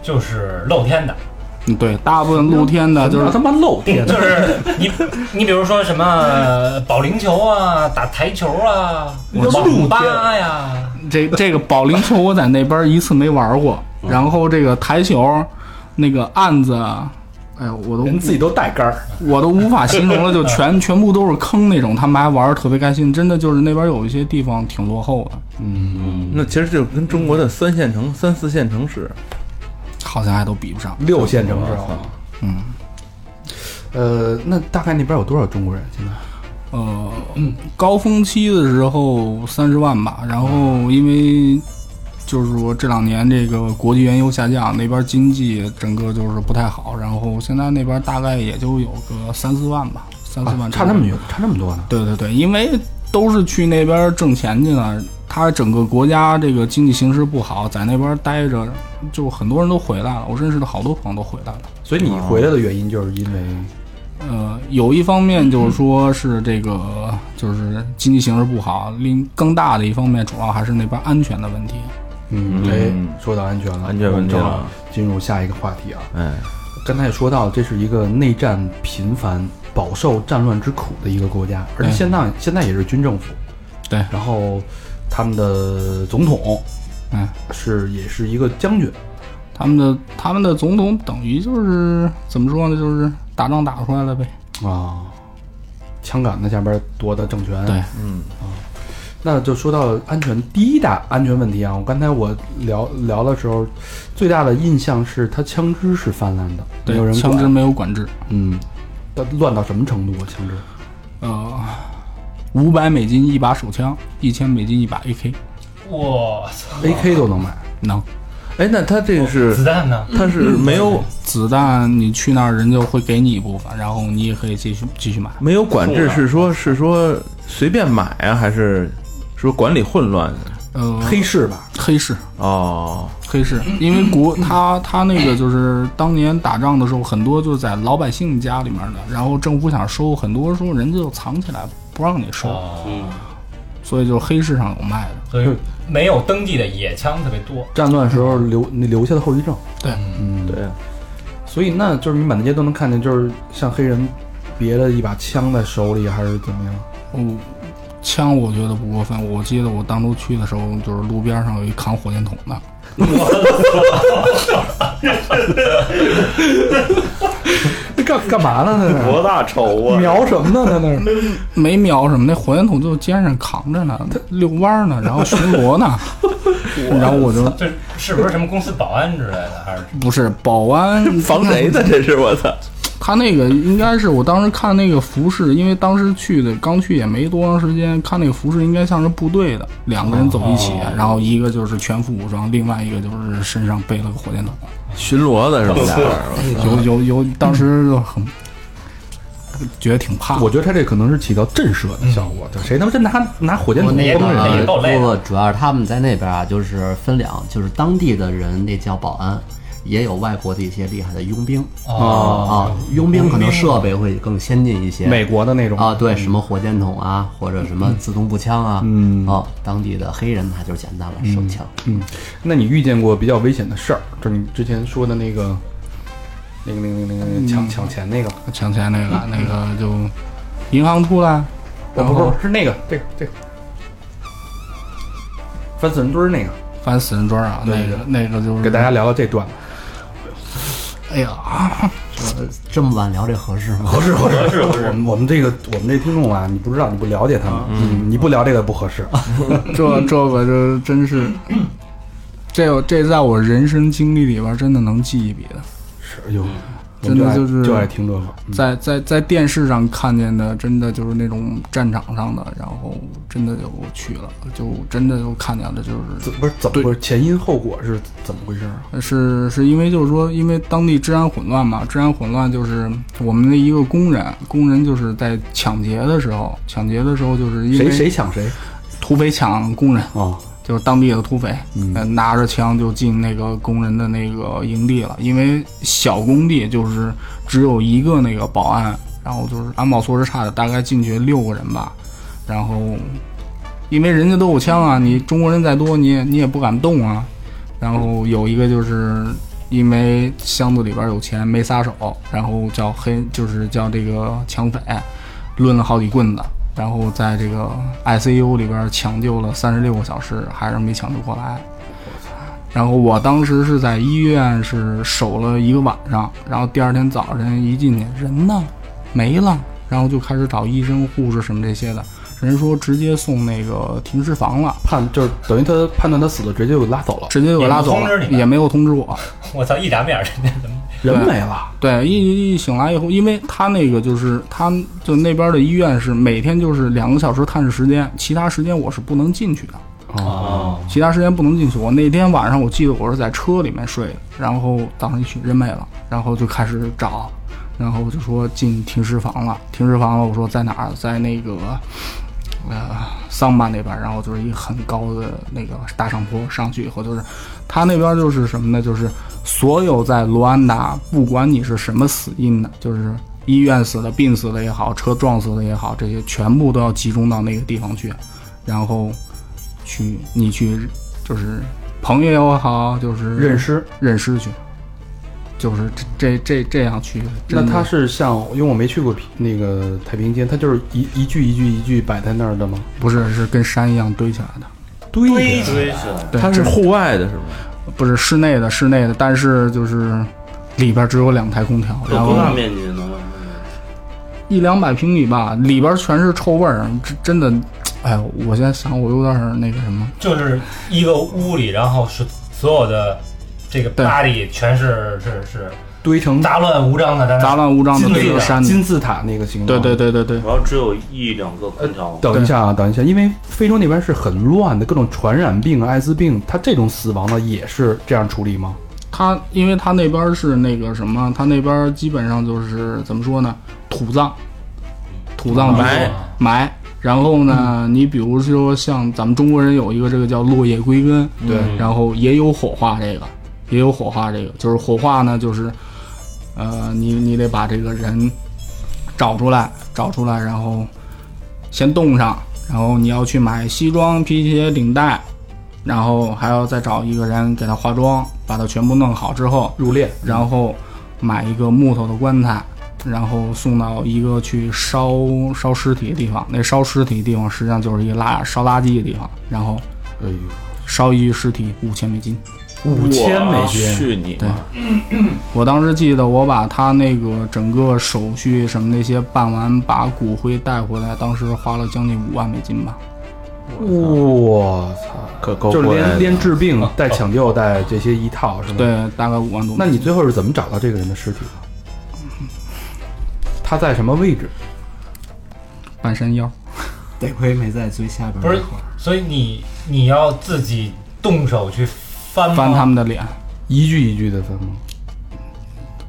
Speaker 4: 就是露天的，
Speaker 6: 嗯对，大部分露天的就是
Speaker 2: 他妈露天，
Speaker 4: 就是你，你比如说什么保龄球啊、打台球啊、网吧呀，
Speaker 6: 这这个保龄球我在那边一次没玩过，然后这个台球那个案子，哎呦，我都
Speaker 2: 人自己都带杆儿，
Speaker 6: 我都无法形容了，就全 [LAUGHS] 全部都是坑那种，他们还玩的特别开心，真的就是那边有一些地方挺落后的，嗯
Speaker 3: 那其实就跟中国的三线城、三四线城市，
Speaker 6: 好像还都比不上。
Speaker 2: 六线城市啊。
Speaker 6: 嗯，
Speaker 2: 呃，那大概那边有多少中国人？现在
Speaker 6: 呃，高峰期的时候三十万吧，然后因为就是说这两年这个国际原油下降，那边经济整个就是不太好，然后现在那边大概也就有个三四万吧，三四万、
Speaker 2: 啊差那么远，差那么多呢？
Speaker 6: 对对对，因为都是去那边挣钱去了，他整个国家这个经济形势不好，在那边待着，就很多人都回来了。我认识的好多朋友都回来了。
Speaker 2: 所以你回来的原因就是因为
Speaker 6: 呃，有一方面就是说是这个就是经济形势不好，另更大的一方面主要还是那边安全的问题。
Speaker 2: 嗯，
Speaker 3: 嗯
Speaker 2: 哎，说到安全了，
Speaker 3: 安全问题了
Speaker 2: 进入下一个话题啊。
Speaker 3: 哎，
Speaker 2: 刚才也说到，这是一个内战频繁、饱受战乱之苦的一个国家，而且现在现在也是军政府，
Speaker 6: 对
Speaker 2: 然后他们的总统
Speaker 6: 嗯，
Speaker 2: 是也是一个将军，
Speaker 6: 他们的他们的总统等于就是怎么说呢，就是打仗打出来了呗。
Speaker 2: 啊，枪杆子下边夺的政权。
Speaker 6: 对，
Speaker 3: 嗯啊，
Speaker 2: 那就说到安全，第一大安全问题啊，我刚才我聊聊的时候，最大的印象是他枪支是泛滥的，没有人
Speaker 6: 对，枪支没有管制。
Speaker 2: 嗯，它乱到什么程度啊？枪支
Speaker 6: 呃，五百美金一把手枪，一千美金一把 AK，
Speaker 4: 我操
Speaker 2: ，，AK 都能买。
Speaker 6: 能。
Speaker 3: 哎，那他这个是子
Speaker 4: 弹呢？
Speaker 3: 他是 [LAUGHS] 没有
Speaker 6: 子弹你去那儿人就会给你一部分，然后你也可以继续继续买。
Speaker 3: 没有管制，是说是说随便买啊，还是说管理混乱？
Speaker 6: 呃，
Speaker 2: 黑市吧，
Speaker 6: 黑市
Speaker 3: 哦，
Speaker 6: 黑市，因为国他他那个就是当年打仗的时候，很多就是在老百姓家里面的，然后政府想收，很多时候人家就藏起来不让你收，
Speaker 4: 嗯，
Speaker 6: 所以就是黑市上有卖的。
Speaker 4: 所以没有登记的野枪特别多。
Speaker 2: 战乱时候留你留下的后遗症。
Speaker 6: 对，
Speaker 2: 嗯，
Speaker 3: 对，
Speaker 2: 所以那就是你满大街都能看见，就是像黑人别了一把枪在手里，还是怎么样？
Speaker 6: 嗯，枪我觉得不过分。我记得我当初去的时候，就是路边上有一扛火箭筒的，
Speaker 2: 那 [LAUGHS] 干干嘛呢？[LAUGHS] 那是
Speaker 5: 多大仇啊！
Speaker 2: 瞄什么呢？他那是 [LAUGHS]
Speaker 6: 没瞄什么，那火箭筒就肩上扛着呢，遛弯儿呢，然后巡逻呢。然后我就
Speaker 4: 这是不是什么公司保安之类的？还是
Speaker 6: 不是保安
Speaker 3: 防贼的？这是我操！
Speaker 6: 他那个应该是我当时看那个服饰，因为当时去的刚去也没多长时间，看那个服饰应该像是部队的，两个人走一起，然后一个就是全副武装，另外一个就是身上背了个火箭筒，
Speaker 3: 巡逻的是不是？
Speaker 6: 有有有，当时就很觉得挺怕。
Speaker 2: 我觉得他这可能是起到震慑的效果。就谁他妈真拿拿火箭筒崩人？
Speaker 4: 也够累的
Speaker 7: 个不过主要是他们在那边啊，就是分两，就是当地的人那叫保安，也有外国的一些厉害的佣兵。
Speaker 4: 哦，
Speaker 7: 啊，佣兵可能设备会更先进一些。
Speaker 2: 美国的那种。
Speaker 7: 啊，对，什么火箭筒啊，或者什么自动步枪啊，
Speaker 2: 嗯。
Speaker 7: 哦，当地的黑人他就简单了，手枪。
Speaker 2: 嗯，那你遇见过比较危险的事儿？就是你之前说的那个，那个、那个、那个、那个抢抢钱那个，
Speaker 6: 抢钱那个那个就银行出来，
Speaker 2: 不不不，是那个，这个这个翻死人堆儿那个，
Speaker 6: 翻死人砖啊，
Speaker 2: 对
Speaker 6: 那个那个就是
Speaker 2: 给大家聊聊这段。
Speaker 6: 哎呀，[LAUGHS]
Speaker 7: 这么晚聊这合适吗？
Speaker 2: 合适合适合适。我们我们这个我们这听众啊，你不知道，你不了解他们，嗯，你不聊这个不合适。[LAUGHS]
Speaker 6: 这这个就真是，[LAUGHS] 这这在我人生经历里边真的能记一笔的。
Speaker 2: 是，哎呦，我
Speaker 6: 真的
Speaker 2: 就
Speaker 6: 是
Speaker 2: 就爱听这个。嗯
Speaker 6: 在在在电视上看见的，真的就是那种战场上的，然后真的就去了，就真的就看见了，就是
Speaker 2: 不是怎么不是？前因后果是怎么回事啊？
Speaker 6: 是是因为就是说，因为当地治安混乱嘛，治安混乱就是我们的一个工人，工人就是在抢劫的时候，抢劫的时候就是因
Speaker 2: 谁
Speaker 6: 为
Speaker 2: 谁抢谁？
Speaker 6: 土匪抢工人，
Speaker 2: 哦，
Speaker 6: 就是当地的土匪，
Speaker 2: 嗯
Speaker 6: 呃拿着枪就进那个工人的那个营地了。因为小工地就是只有一个那个保安，然后就是安保措施差的，大概进去六个人吧。然后因为人家都有枪啊，你中国人再多，你也你也不敢动啊。然后有一个就是因为箱子里边有钱没撒手，然后叫黑就是叫这个抢匪抡了好几棍子，然后在这个 ICU 里边抢救了三十六个小时，还是没抢救过来。然后我当时是在医院是守了一个晚上，然后第二天早晨一进去，人呢没了，然后就开始找医生、护士什么这些的，人说直接送那个停尸房了，
Speaker 2: 判就是等于他判断他死了，直接就给拉走了，
Speaker 6: 直接就给拉走了，
Speaker 4: 也没通知你
Speaker 6: 也没有通知我。[LAUGHS]
Speaker 4: 我操，一眨眼，人家怎么？
Speaker 6: 对
Speaker 2: 人没了。
Speaker 6: 对，一一醒来以后，因为他那个就是他就那边的医院是每天就是两个小时探视时间，其他时间我是不能进去的。
Speaker 2: 哦，
Speaker 6: 其他时间不能进去。我那天晚上我记得我是在车里面睡的，然后早上一去人没了，然后就开始找，然后就说进停尸房了。停尸房了，我说在哪儿？在那个呃桑巴那边，然后就是一个很高的那个大上坡，上去以后就是他那边就是什么呢？就是所有在卢安达，不管你是什么死因的，就是。医院死的、病死的也好，车撞死的也好，这些全部都要集中到那个地方去，然后去你去就是朋友也好，就是 [LAUGHS]
Speaker 2: 认尸。
Speaker 6: 认尸去，就是这这这这样去。
Speaker 2: 那他是像，因为我没去过那个太平间，他就是一一句一句一句摆在那儿的吗？
Speaker 6: 不是是跟山一样堆起来的？
Speaker 2: 堆
Speaker 5: 堆起来，
Speaker 6: 对，
Speaker 3: 它是户外的是吗？
Speaker 6: 不是室内的？室内的，但是就是里边只有两台空调，然后
Speaker 5: 有多大面积呢？
Speaker 6: 一两百平米吧，里边全是臭味儿，真真的，哎呦，我现在想我有点儿那个什么，
Speaker 4: 就是一个屋里，然后是所有的这个
Speaker 6: 对
Speaker 4: body 全是是是
Speaker 2: 堆成
Speaker 4: 杂乱无章的，
Speaker 6: 杂乱无章的
Speaker 2: 金字塔
Speaker 6: 这个山，
Speaker 2: 金字塔那个形状。
Speaker 6: 对对对对对，
Speaker 5: 然后只有一两个空调，
Speaker 2: 等一下啊，等一下，因为非洲那边是很乱的，各种传染病、艾滋病，它这种死亡的也是这样处理吗？
Speaker 6: 他因为他那边是那个什么，他那边基本上就是怎么说呢，土葬，土葬
Speaker 3: 埋。
Speaker 6: 埋。然后呢，你比如说像咱们中国人有一个这个叫落叶归根，
Speaker 2: 对。
Speaker 6: 然后也有火化这个，也有火化这个，就是火化呢，就是呃，你你得把这个人找出来，找出来，然后先冻上，然后你要去买西装、皮鞋、领带，然后还要再找一个人给他化妆，把他全部弄好之后，
Speaker 2: 入殓，
Speaker 6: 然后买一个木头的棺材，然后送到一个去烧烧尸体的地方。那烧尸体的地方实际上就是一个垃烧垃圾的地方，然后
Speaker 2: 哎呦，
Speaker 6: 烧一具尸体五千美金。
Speaker 2: 五千美金，
Speaker 3: 去你
Speaker 6: 对！我当时记得我把他那个整个手续什么那些办完，把骨灰带回来，当时花了将近五万美金吧。
Speaker 2: 我操！
Speaker 3: 可够
Speaker 2: 就是
Speaker 3: 贵的
Speaker 2: 连连治病带抢救带这些一套是吗？。
Speaker 6: 对，大概五万多。
Speaker 2: 那你最后是怎么找到这个人的尸体的？他在什么位置？
Speaker 6: 半山腰，
Speaker 7: 得亏没在最下边。
Speaker 4: 不是，所以你你要自己动手去翻
Speaker 6: 翻他们的脸，
Speaker 2: 一句一句的翻吗？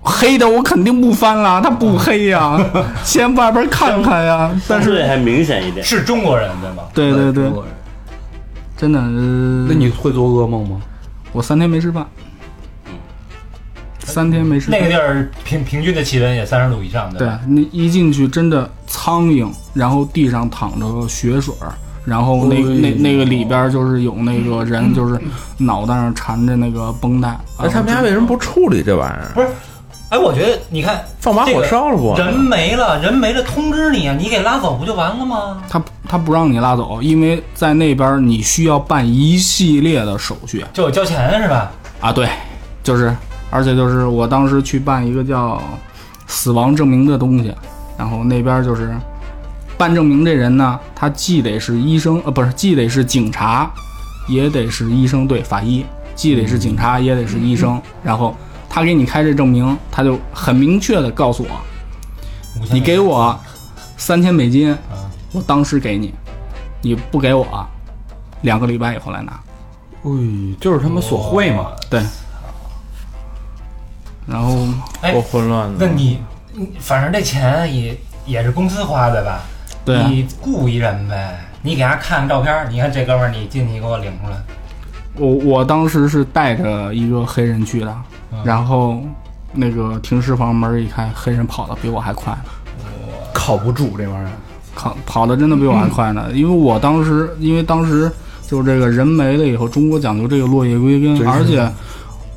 Speaker 6: 黑的我肯定不翻了，他不黑呀，[LAUGHS] 先外边看看呀。但是，
Speaker 5: 还明显一点。
Speaker 4: 是中国人对吗？
Speaker 6: 对对对，真的，呃
Speaker 2: 那你会做噩梦吗？
Speaker 6: 我三天没吃饭，三天没吃饭。
Speaker 4: 那个地儿平平均的气温也三十度以上，
Speaker 6: 对
Speaker 4: 吧？
Speaker 6: 你一进去，真的苍蝇，然后地上淌着血水儿，然后那个那那个里边就是有那个人，就是脑袋上缠着那个绷带。
Speaker 3: 哎，他们家为什么不处理这玩意儿？
Speaker 4: 不是，哎，我觉得你看
Speaker 3: 放把火烧了不？
Speaker 4: 人没了，人没了，通知你啊，你给拉走不就完了吗？
Speaker 6: 他他不让你拉走，因为在那边你需要办一系列的手续
Speaker 4: 就有交钱是吧？
Speaker 6: 啊。对，就是，而且就是我当时去办一个叫死亡证明的东西，然后那边就是办证明这人呢，他既得是医生，呃，不是，既得是警察，也得是医生，对，法医，既得是警察，也得是医生。然后他给你开这证明，他就很明确的告诉我，你给我三千美金，我当时给你，你不给我，两个礼拜以后来拿。
Speaker 2: 哎，就是他们索贿嘛。
Speaker 6: 对，然后
Speaker 4: 哎
Speaker 3: 混乱的。
Speaker 4: 那你你反正这钱也也是公司花的吧？
Speaker 6: 对啊
Speaker 4: 你雇一人呗，你给他看看照片儿，你看这哥们儿，你进去给我领出来。
Speaker 6: 我我当时是带着一个黑人去的，然后那个停尸房门一开，黑人跑的比我还快呢，
Speaker 2: 靠不住这玩意儿。
Speaker 6: 跑跑的真的比我还快呢。因为我当时，因为当时就是这个人没了以后，中国讲究这个落叶归根，而且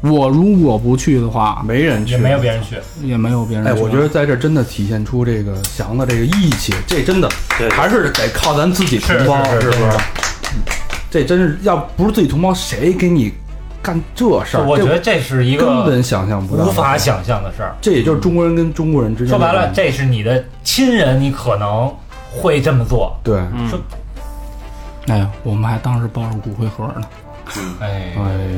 Speaker 6: 我如果不去的话，
Speaker 2: 没人去，
Speaker 4: 也没有别人去。
Speaker 6: 也没有别人去
Speaker 2: 哎，我觉得在这真的体现出这个祥的这个义气，这真的
Speaker 5: 对
Speaker 2: 还是得靠咱自己同胞，
Speaker 4: 是是是
Speaker 2: 不是？这真是要不是自己同胞，谁给你干这事儿？
Speaker 4: 我觉得
Speaker 2: 这
Speaker 4: 这是一个
Speaker 2: 根本想象不到，
Speaker 4: 无法。想象的事儿。
Speaker 2: 这也就是中国人跟中国人之间
Speaker 4: 说白了，这是你的亲人，你可能会这么做。
Speaker 2: 对，
Speaker 3: 嗯
Speaker 4: 说
Speaker 6: 哎呀，我们还当时抱着骨灰盒呢。
Speaker 4: 哎，
Speaker 2: 哎，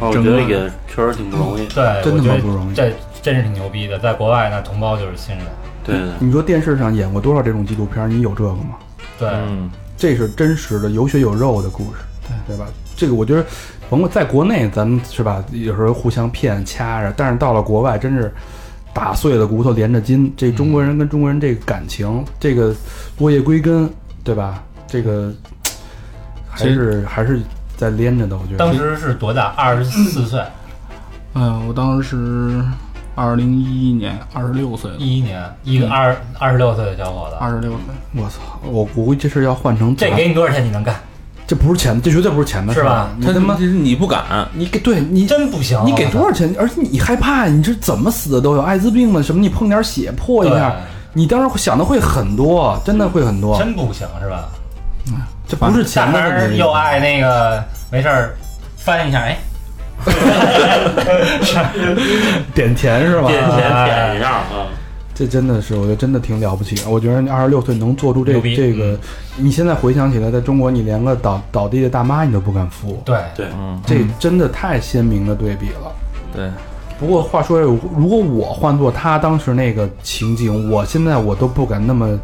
Speaker 5: 我觉得也确实挺不容易。
Speaker 4: 对，
Speaker 2: 真他
Speaker 4: 我觉得
Speaker 2: 妈不容易
Speaker 4: 这真是挺牛逼的。在国外，那同胞就是亲人。
Speaker 5: 对对，
Speaker 2: 你说电视上演过多少这种纪录片？你有这个吗？
Speaker 4: 对，
Speaker 3: 嗯，
Speaker 2: 这是真实的有血有肉的故事，对对吧？这个我觉得，甭管在国内咱们是吧，有时候互相骗掐着，但是到了国外，真是打碎了骨头连着筋。这中国人跟中国人这个感情，这个落叶归根，对吧？这个还是还是在连着的，我觉得。
Speaker 4: 当时是多大？二十四岁，
Speaker 6: 哎呀，我当时二零一一年二十六岁，
Speaker 4: 一一年，一个二二十六岁的小伙子，
Speaker 6: 二十六岁。
Speaker 2: 我操，我我估计这事儿要换成
Speaker 4: 这给你多少钱你能干？
Speaker 2: 这不是钱，这绝对不是钱的事儿
Speaker 4: 是吧
Speaker 2: 他他妈
Speaker 3: 这是你不敢，
Speaker 2: 你给对你
Speaker 4: 真不行！
Speaker 2: 你给多少钱？而且你害怕，你这怎么死的都有，艾滋病了什么，你碰点血破一下，你当时会想的会很多，真的会很多。
Speaker 4: 真不行是吧？
Speaker 2: 这不是钱
Speaker 4: 大
Speaker 2: 的问题。
Speaker 4: 又爱那个，没事儿翻一下，哎，[LAUGHS]
Speaker 2: 点钱是吧？
Speaker 5: 点钱
Speaker 4: 哎
Speaker 5: 点一下啊，
Speaker 2: 这真的是，我觉得真的挺了不起。我觉得你二十六岁能做出这这个，你现在回想起来，在中国你连个倒倒地的大妈你都不敢扶，
Speaker 4: 对，
Speaker 5: 对，
Speaker 3: 嗯，
Speaker 2: 这真的太鲜明的对比了。
Speaker 3: 对，
Speaker 2: 不过话说，如果我换做他当时那个情景，我现在我都不敢那么，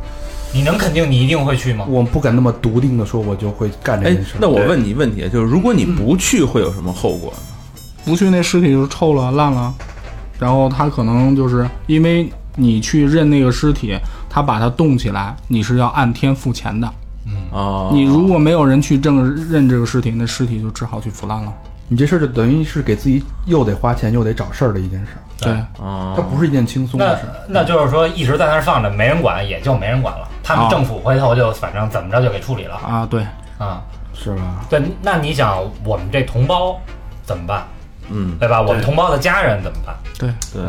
Speaker 4: 你能肯定你一定会去吗？
Speaker 2: 我不敢那么笃定的说，我就会干这
Speaker 3: 哎
Speaker 2: 件事。，
Speaker 3: 那我问你问题，就是如果你不去，会有什么后果？
Speaker 6: 不去那尸体就臭了烂了，然后他可能就是因为你去认那个尸体，他把它冻起来，你是要按天付钱的。
Speaker 3: 哦，
Speaker 6: 你如果没有人去认认这个尸体，那尸体就只好去腐烂了。
Speaker 2: 你这事儿就等于是给自己又得花钱又得找事儿的一件事儿，
Speaker 6: 对，
Speaker 3: 啊，
Speaker 2: 它不是一件轻松的事儿。
Speaker 4: 那就是说一直在那儿放着，没人管，也就没人管了。他们
Speaker 6: 啊
Speaker 4: 政府回头就反正怎么着就给处理了
Speaker 6: 啊，对，
Speaker 4: 啊。
Speaker 2: 是吧？
Speaker 4: 对，那你想我们这同胞怎么办？
Speaker 3: 嗯，
Speaker 4: 对吧？我们同胞的家人怎么办？
Speaker 6: 对，
Speaker 3: 对，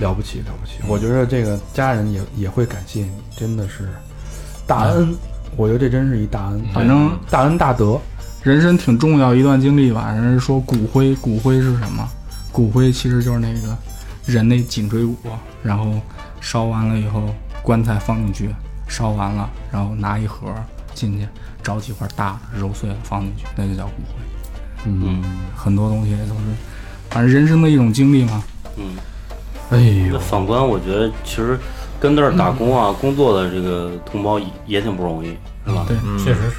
Speaker 2: 了不起了不起！我觉得这个家人也也会感谢你，真的是大恩。我觉得这真是一大恩，
Speaker 6: 反正
Speaker 2: 大恩大德。
Speaker 6: 人生挺重要一段经历吧。人家说骨灰，骨灰是什么？骨灰其实就是那个人那颈椎骨，然后烧完了以后，棺材放进去，烧完了，然后拿一盒进去，找几块大的揉碎了放进去，那就叫骨灰。
Speaker 2: 嗯，
Speaker 6: 很多东西都是，反正人生的一种经历嘛。
Speaker 5: 嗯，
Speaker 2: 哎呦
Speaker 5: 那，反观我觉得其实跟那儿打工啊、工作的这个同胞也也挺不容易，是吧？
Speaker 6: 对，
Speaker 3: 嗯
Speaker 4: 确实是。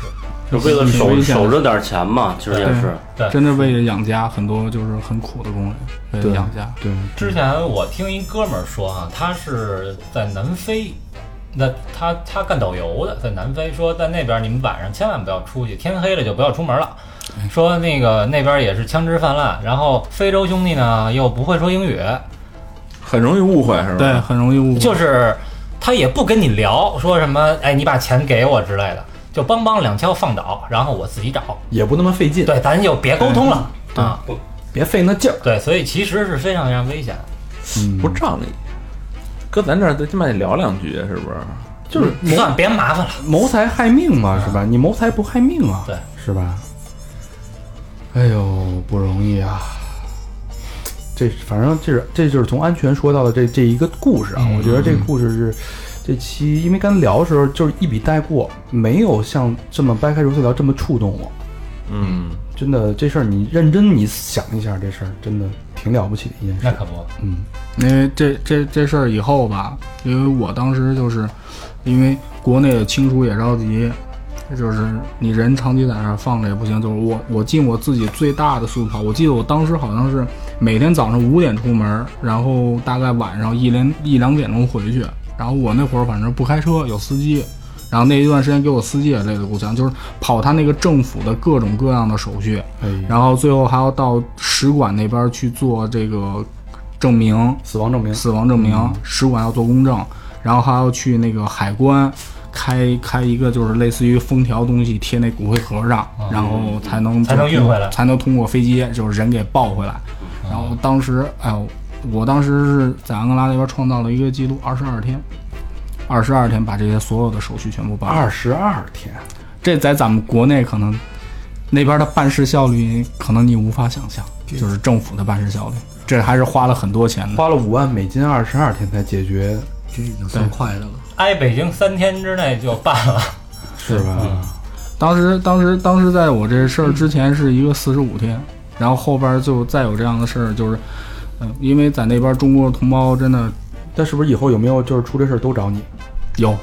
Speaker 5: 就为了守守着点钱嘛，其实也是。
Speaker 4: 对，
Speaker 6: 真的为了养家，很多就是很苦的工人，为
Speaker 2: 对
Speaker 6: 了养家。
Speaker 2: 对，
Speaker 4: 之前我听一哥们儿说啊，他是在南非，那他他干导游的，在南非说在那边你们晚上千万不要出去，天黑了就不要出门了。说那个那边也是枪支泛滥，然后非洲兄弟呢又不会说英语，
Speaker 3: 很容易误会是吧？
Speaker 6: 对，很容易误会。
Speaker 4: 就是他也不跟你聊，说什么哎你把钱给我之类的，就梆梆两枪放倒，然后我自己找。
Speaker 2: 也不那么费劲，
Speaker 4: 对，咱就别沟通了啊。
Speaker 2: 别费那劲儿。
Speaker 4: 对，所以其实是非常非常危险。
Speaker 2: 嗯，
Speaker 3: 不仗义。搁咱这儿最起码得聊两句，是不是？
Speaker 2: 就是谋
Speaker 4: 算了，别麻烦了。
Speaker 2: 谋财害命嘛，是吧？你谋财不害命啊，
Speaker 4: 对，
Speaker 2: 是吧？哎呦，不容易啊！这反正这是这就是从安全说到的这这一个故事啊，我觉得这个故事是这期，因为刚聊的时候就是一笔带过，没有像这么掰开揉碎聊这么触动我。
Speaker 3: 嗯，
Speaker 2: 真的，这事儿你认真你想一下，这事儿真的挺了不起的一件事。
Speaker 4: 那可不，
Speaker 2: 嗯，
Speaker 6: 因为这这这事儿以后吧，因为我当时就是，因为国内的亲属也着急，就是你人长期在那儿放着也不行，就是我我尽我自己最大的速度跑。我记得我当时好像是每天早上五点出门，然后大概晚上一两一两点钟回去。然后我那会儿反正不开车，有司机。然后那一段时间给我司机也累得够呛，就是跑他那个政府的各种各样的手续，
Speaker 2: 哎，
Speaker 6: 然后最后还要到使馆那边去做这个证明，
Speaker 2: 死亡证明，
Speaker 6: 死亡证明，使馆要做公证，然后还要去那个海关开开一个就是类似于封条东西贴那骨灰盒上，然后才能
Speaker 4: 才能运回来。
Speaker 6: 才能通过飞机就是人给抱回来。然后，当时哎呦，我当时是在安哥拉那边创造了一个记录，二十二天，二十二天把这些所有的手续全部办完。
Speaker 2: 二十二天，
Speaker 6: 这在咱们国内可能那边的办事效率，可能你无法想象，就是政府的办事效率，这还是花了很多钱的。
Speaker 2: 花了五万美金，二十二天才解决，
Speaker 7: 这已经算快的了。
Speaker 4: 挨北京三天之内就办了。
Speaker 2: 是吧？
Speaker 6: 当时，当时，当时在我这事儿之前是一个四十五天，然后后边就再有这样的事儿，就是，嗯，因为在那边中国的同胞真的
Speaker 2: 但是不是以后有没有就是出这事儿都找你？
Speaker 6: 有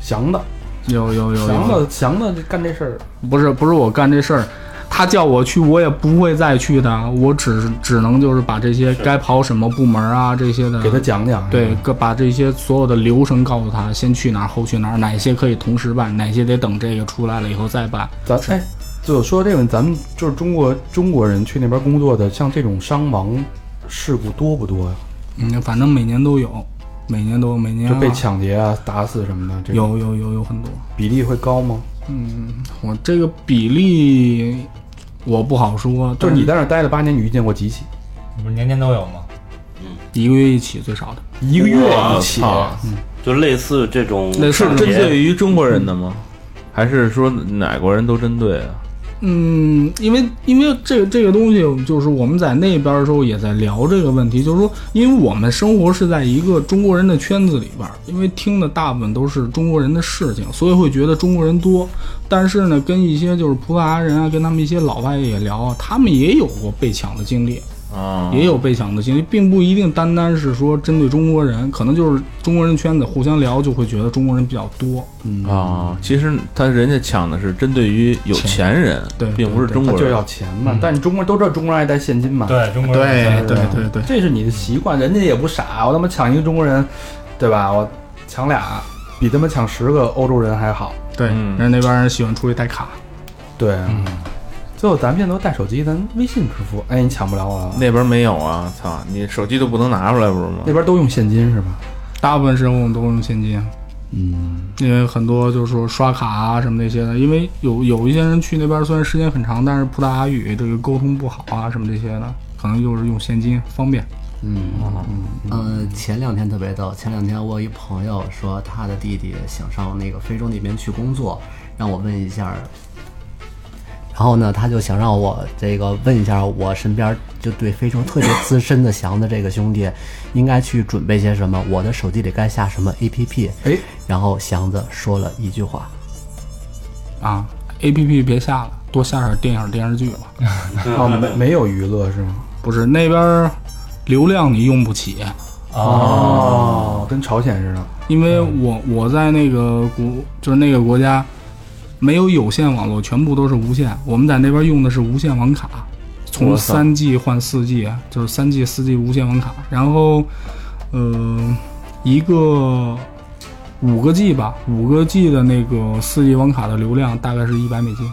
Speaker 2: 祥的，
Speaker 6: 有有有
Speaker 2: 祥
Speaker 6: 有，
Speaker 2: 子，祥子干这事儿，
Speaker 6: 不是不是我干这事儿，他叫我去，我也不会再去的，我只只能就是把这些该跑什么部门啊这些的
Speaker 2: 给他讲讲。
Speaker 6: 对，各把这些所有的流程告诉他，先去哪儿，后去哪儿，哪些可以同时办，哪些得等这个出来了以后再办。
Speaker 2: 咱哎，就说这个，咱们就是中国中国人去那边工作的，像这种伤亡事故多不多呀？
Speaker 6: 嗯，反正每年都有，每年都，每年
Speaker 2: 就被
Speaker 6: 啊
Speaker 2: 抢劫啊、打死什么的，这种
Speaker 6: 有有有有很多。
Speaker 2: 比例会高吗？
Speaker 6: 嗯，我这个比例我不好说，
Speaker 2: 就是你在那待了八年，你遇见过几起？
Speaker 4: 不是年年都有吗？
Speaker 6: 嗯一个月一起最少的，
Speaker 2: 一个月一起，
Speaker 3: 嗯
Speaker 5: 就类似这种
Speaker 6: 那
Speaker 3: 是针对于中国人的吗？还是说哪国人都针对啊？
Speaker 6: 嗯，因为因为这个这个东西，就是我们在那边的时候也在聊这个问题，就是说，因为我们生活是在一个中国人的圈子里边，因为听的大部分都是中国人的事情，所以会觉得中国人多。但是呢，跟一些就是葡萄牙人啊，跟他们一些老外也聊，他们也有过被抢的经历。
Speaker 3: 啊，
Speaker 6: 也有被抢的经历，并不一定单单是说针对中国人，可能就是中国人圈子互相聊，就会觉得中国人比较多。
Speaker 2: 嗯
Speaker 3: 啊，其实他人家抢的是针对于有钱人，
Speaker 6: 对
Speaker 3: 并不是中国人就。
Speaker 2: 要钱嘛。但是中国人都知道中国人爱带现金嘛，
Speaker 4: 对，中国人
Speaker 6: 对对对对，
Speaker 2: 这是你的习惯，人家也不傻，我他妈抢一个中国人，对吧？我抢俩，比他妈抢十个欧洲人还好。
Speaker 6: 对，
Speaker 3: 嗯
Speaker 6: 人家那边人喜欢出去带卡，
Speaker 2: 对啊，最后咱们现在都带手机，咱微信支付，哎，你抢不了我了。
Speaker 3: 那边没有啊！操，你手机都不能拿出来，不是吗？
Speaker 2: 那边都用现金是吧？
Speaker 6: 大部分时候我们都用现金，
Speaker 2: 嗯，
Speaker 6: 因为很多就是说刷卡啊什么那些的，因为有有一些人去那边虽然时间很长，但是葡萄牙语这个沟通不好啊什么这些的，可能就是用现金方便。
Speaker 7: 嗯呃，前两天特别逗，前两天我有一朋友说他的弟弟想上那个非洲那边去工作，让我问一下。然后呢，他就想让我这个问一下我身边就对非洲特别资深的祥子这个兄弟，应该去准备些什么？我的手机里该下什么 APP？
Speaker 2: 哎，
Speaker 7: 然后祥子说了一句话，
Speaker 6: 啊，A P P 别下了，多下点电影电视剧吧。[LAUGHS]
Speaker 2: 哦，没没有娱乐是吗？
Speaker 6: 不是那边流量你用不起，
Speaker 2: 哦，跟朝鲜似的。
Speaker 6: 因为我我在那个国就是那个国家没有有线网络，全部都是无线。我们在那边用的是无线网卡，从三 G 换四 G，就是三 G、四 G 无线网卡。然后，呃，一个五个 G 吧，五个 G 的那个四 G 网卡的流量大概是一百美金，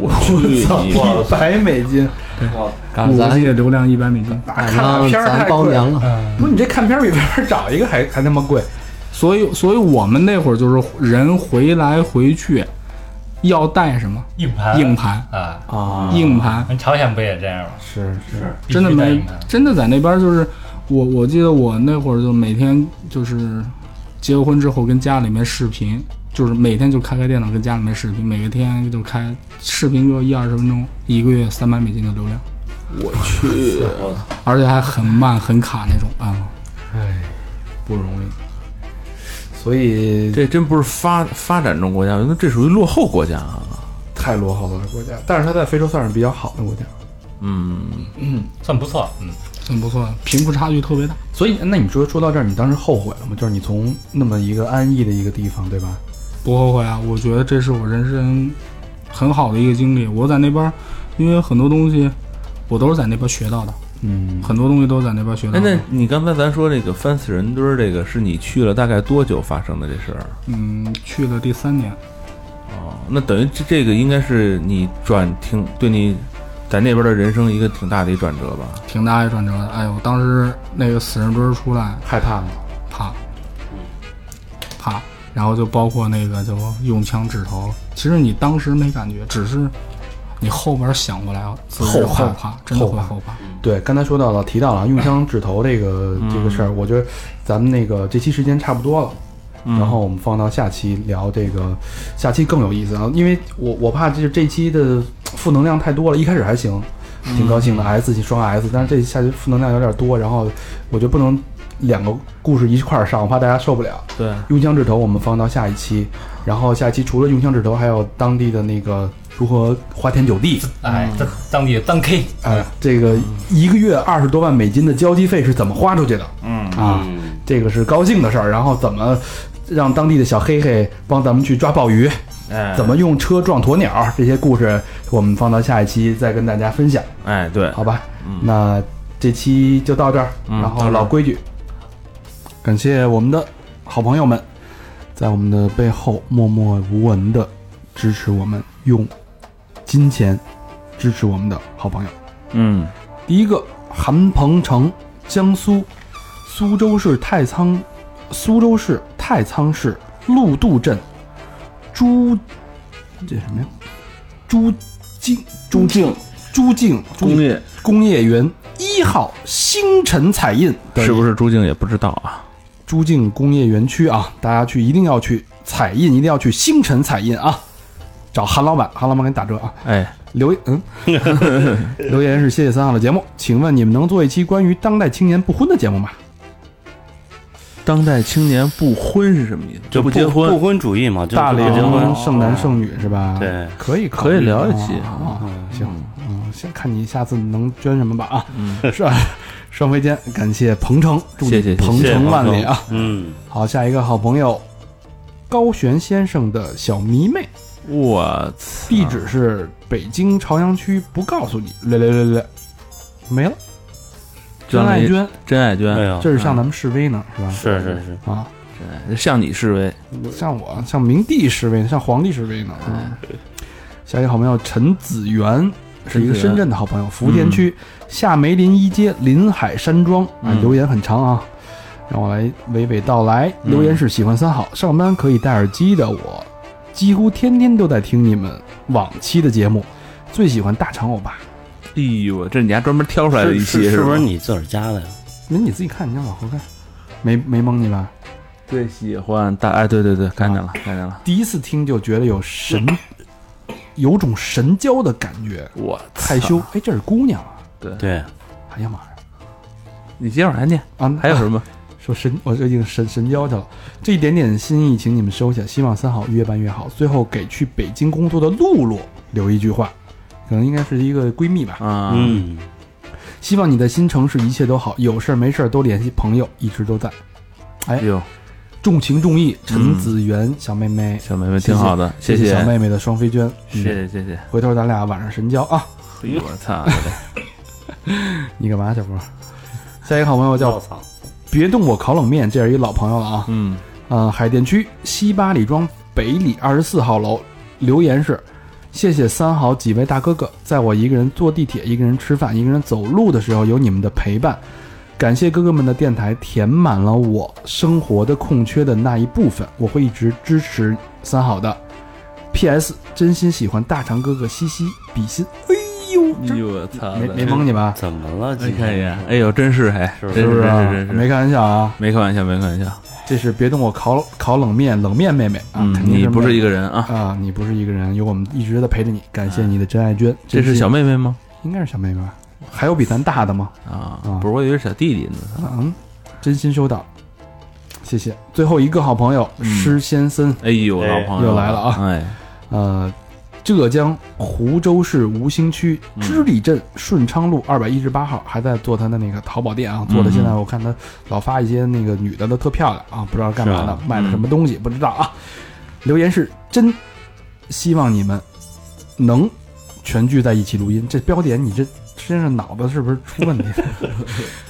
Speaker 3: 我去！
Speaker 2: 一百美金，
Speaker 6: 五个
Speaker 7: 赶上咱
Speaker 6: G 的流量一百美金。
Speaker 7: 赶
Speaker 2: 看
Speaker 7: 上
Speaker 2: 片儿
Speaker 7: 包
Speaker 2: 贵了。
Speaker 7: 年了。
Speaker 2: 不是你这看片儿比外边找一个还还他妈贵。
Speaker 6: 所以，所以我们那会儿就是人回来回去要带什么？
Speaker 4: 硬盘。
Speaker 6: 硬盘，
Speaker 4: 啊，
Speaker 2: 啊。
Speaker 6: 硬盘。
Speaker 4: 人朝鲜不也这样吗？
Speaker 2: 是是，
Speaker 6: 真的没真的在那边就是我我记得我那会儿就每天就是结了婚之后跟家里面视频，就是每天就开开电脑跟家里面视频，每个天就开视频就一二十分钟，一个月三百美金的流量，
Speaker 3: 我去，
Speaker 6: 而且还很慢很卡那种啊。
Speaker 2: 不容易。所以
Speaker 3: 这真不是发发展中国家，那这属于落后国家啊！
Speaker 2: 太落后了国家，但是它在非洲算是比较好的国家。
Speaker 3: 嗯嗯，
Speaker 4: 算不错，嗯，
Speaker 6: 算不错，贫富差距特别大。
Speaker 2: 所以，那你说说到这儿，你当时后悔了吗？就是你从那么一个安逸的一个地方，对吧？
Speaker 6: 不后悔啊！我觉得这是我人生很好的一个经历。我在那边，因为很多东西我都是在那边学到的，
Speaker 2: 嗯，
Speaker 6: 很多东西都在那边学到
Speaker 3: 哎，
Speaker 6: 的。
Speaker 3: 那你刚才咱说这个翻死人堆儿，这个是你去了大概多久发生的这事儿？
Speaker 6: 嗯，去了第三年，
Speaker 3: 哦，那等于这这个应该是你转挺对你在那边的人生一个挺大的一转折吧？
Speaker 6: 挺大一转折的。哎呦，当时那个死人堆儿出来，
Speaker 2: 害怕吗？
Speaker 6: 怕，怕，然后就包括那个就用枪指头，其实你当时没感觉，只是你后边想过来，啊
Speaker 2: 后怕
Speaker 6: 后怕，真的会
Speaker 2: 后怕。
Speaker 6: 后怕。
Speaker 2: 对，刚才说到了，提到了用枪指头这个、
Speaker 3: 嗯
Speaker 2: 这个事儿，我觉得咱们那个这期时间差不多了，
Speaker 3: 嗯。
Speaker 2: 然后我们放到下期聊这个，下期更有意思啊，因为我我怕这这期的负能量太多了，一开始还行，挺高兴的、S 双 S，但是这下期负能量有点多，然后我觉得不能两个故事一块儿上，我怕大家受不了。
Speaker 3: 对，
Speaker 2: 用枪指头我们放到下一期，然后下一期除了用枪指头，还有当地的那个如何花天酒地，
Speaker 4: 哎，当当地的当 K，
Speaker 2: 哎，这个一个月二十多万美金的交际费是怎么花出去的？
Speaker 3: 嗯
Speaker 2: 啊，
Speaker 5: 嗯
Speaker 2: 这个是高兴的事儿。然后怎么让当地的小黑黑帮咱们去抓鲍鱼？
Speaker 3: 哎，
Speaker 2: 怎么用车撞鸵鸟？这些故事我们放到下一期再跟大家分享，
Speaker 3: 哎，对，
Speaker 2: 好吧？那这期就到这儿。
Speaker 3: 嗯
Speaker 2: 然后老规矩，感谢我们的好朋友们，在我们的背后默默无闻的支持我们，用金钱支持我们的好朋友。
Speaker 3: 嗯
Speaker 2: 第一个，韩鹏程，江苏苏州市太仓，苏州市太仓市陆渡镇朱这什么呀？朱静朱静朱静
Speaker 3: 工业
Speaker 2: 工业园一号星辰彩印
Speaker 3: 是不是朱静也不知道啊？
Speaker 2: 朱静工业园区啊？大家去一定要去彩印，一定要去星辰彩印啊！找韩老板，韩老板给你打折啊！
Speaker 3: 哎，
Speaker 2: 留嗯，[LAUGHS] 留言是谢谢三号的节目，请问你们能做一期关于当代青年不婚的节目吗？
Speaker 3: 当代青年不婚是什么意思？
Speaker 5: 就
Speaker 3: 不结婚
Speaker 5: 不婚主义嘛，就
Speaker 2: 大龄
Speaker 5: 不结婚，
Speaker 2: 剩男剩女是吧？
Speaker 5: 对，
Speaker 2: 可以
Speaker 3: 可以聊一期
Speaker 2: 啊。啊行，嗯，先看你下次能捐什么吧啊。[LAUGHS] 是吧？双飞间，感谢鹏程，祝
Speaker 3: 谢谢
Speaker 2: 你鹏程万里啊！
Speaker 5: 嗯，
Speaker 2: 好，下一个好朋友高璇先生的小迷妹，
Speaker 3: 我操！
Speaker 2: 地址是北京朝阳区，不告诉你，来来来来，没了。真爱娟，
Speaker 3: 真爱
Speaker 5: 娟，
Speaker 2: 这是向咱们示威呢，是吧？
Speaker 5: 是是是，
Speaker 2: 啊，
Speaker 3: 哎向你示威。
Speaker 2: 像我，向明帝示威，向皇帝示威呢。嗯，下一个好朋友陈子源是一个深圳的好朋友，福田区下梅林一街临海山庄。啊，
Speaker 3: 嗯。
Speaker 2: 留言很长啊，让我来娓娓道来。留言是喜欢三好，上班可以戴耳机的我，几乎天天都在听你们往期的节目，最喜欢大长欧巴。
Speaker 3: 哎呦，这是你还专门挑出来的一期吧
Speaker 5: 是是不是？你自个儿加的呀？
Speaker 2: 那你自己看，你让往后看，没没蒙你吧？
Speaker 3: 最喜欢大哎，对对对，看见了，看见了。
Speaker 2: 第一次听就觉得有神，有种神交的感觉，
Speaker 3: 我
Speaker 2: 害羞。哎，这是姑娘啊！
Speaker 5: 对对，
Speaker 2: 哎呀妈呀！
Speaker 3: 你接着往下念，
Speaker 2: 啊，
Speaker 3: 还有什么？
Speaker 2: 说神，我这已经神神交去了。这一点点心意，请你们收下。希望三好越办越好。最后给去北京工作的露露留一句话，可能应该是一个闺蜜吧。
Speaker 3: 啊，
Speaker 5: 嗯，
Speaker 2: 希望你在新城市一切都好，有事儿没事儿都联系朋友，一直都在。哎，
Speaker 3: 呦，
Speaker 2: 重情重义，陈子媛小妹妹，
Speaker 3: 小妹妹挺好的，
Speaker 2: 谢
Speaker 3: 谢
Speaker 2: 小妹妹的双飞娟，
Speaker 3: 谢谢谢谢。
Speaker 2: 回头咱俩晚上神交啊！
Speaker 3: 我操！[LAUGHS]
Speaker 2: 你干嘛，小波？下一个好朋友叫
Speaker 5: 我操，
Speaker 2: 别动我烤冷面，这是一老朋友了啊。
Speaker 3: 嗯，
Speaker 2: 呃，海淀区西八里庄北里二十四号楼留言是：谢谢三好几位大哥哥，在我一个人坐地铁、一个人吃饭、一个人走路的时候，有你们的陪伴。感谢哥哥们的电台，填满了我生活的空缺的那一部分，我会一直支持三好的。P.S. 真心喜欢大长哥哥，嘻嘻比心。哎呦，
Speaker 3: 哎呦我操！
Speaker 2: 没没蒙你吧？
Speaker 5: 怎么了？
Speaker 3: 你看一眼，哎呦，真是哎，
Speaker 5: 是不
Speaker 3: 真
Speaker 2: 是没开玩笑啊，
Speaker 3: 没开玩笑，没开玩笑。
Speaker 2: 这是别动我烤烤冷面，冷面妹妹啊，
Speaker 3: 嗯
Speaker 2: 肯，定
Speaker 3: 你不是一个人啊，
Speaker 2: 啊，你不是一个人，有我们一直在陪着你，感谢你的真爱娟。
Speaker 3: 这是小
Speaker 2: 妹，
Speaker 3: 妹妹吗？
Speaker 2: 应该是小妹妹吧？还有比咱大的吗？
Speaker 3: 啊
Speaker 2: 啊，
Speaker 3: 不是，我以为是小弟弟呢。
Speaker 2: 嗯，真心收到，谢谢。最后一个好朋友施先森，
Speaker 3: 哎呦，
Speaker 5: 哎
Speaker 3: 老朋友
Speaker 2: 又来了啊
Speaker 3: 哎，
Speaker 2: 呃，浙江湖州市吴兴区织里镇顺昌路二百一十八号，还在做他的那个淘宝店啊，做的现在我看他老发一些那个女的都特漂亮啊，不知道干嘛的卖的什么东西不知道啊。留言是真希望你们能全聚在一起录音，这标点你这身上脑子是不是出问题？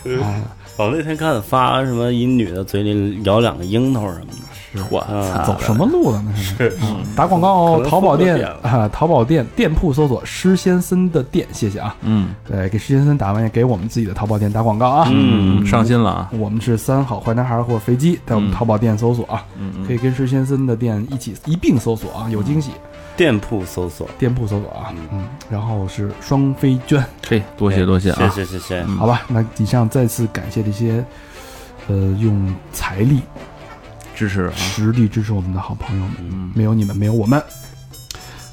Speaker 2: 了？啊，
Speaker 5: 我那天看发什么一女的嘴里咬两个樱桃什么的，
Speaker 2: 是
Speaker 3: 我
Speaker 5: 啊
Speaker 2: 走什么路了那？
Speaker 5: 是
Speaker 2: 啊打广告哦，淘宝店啊，淘宝店店铺搜索施先森的店，谢谢啊。
Speaker 3: 嗯
Speaker 2: 对，给施先森打完也给我们自己的淘宝店打广告啊。
Speaker 3: 嗯，上心了啊。
Speaker 2: 我们是三好坏男孩或者飞机，在我们
Speaker 3: 嗯
Speaker 2: 淘宝店搜索啊，
Speaker 3: 嗯
Speaker 2: 可以跟施先森的店一起一并搜索啊，有惊喜。
Speaker 5: 店铺搜索。
Speaker 8: 店铺搜索啊，嗯，然后是双飞娟，
Speaker 3: 嘿，多谢多谢啊！
Speaker 5: 谢谢谢谢。
Speaker 8: 好吧，那以上再次感谢这些，呃，用财力、
Speaker 3: 支持啊，
Speaker 8: 实力支持我们的好朋友们，
Speaker 3: 嗯，
Speaker 8: 没有你们，没有我们。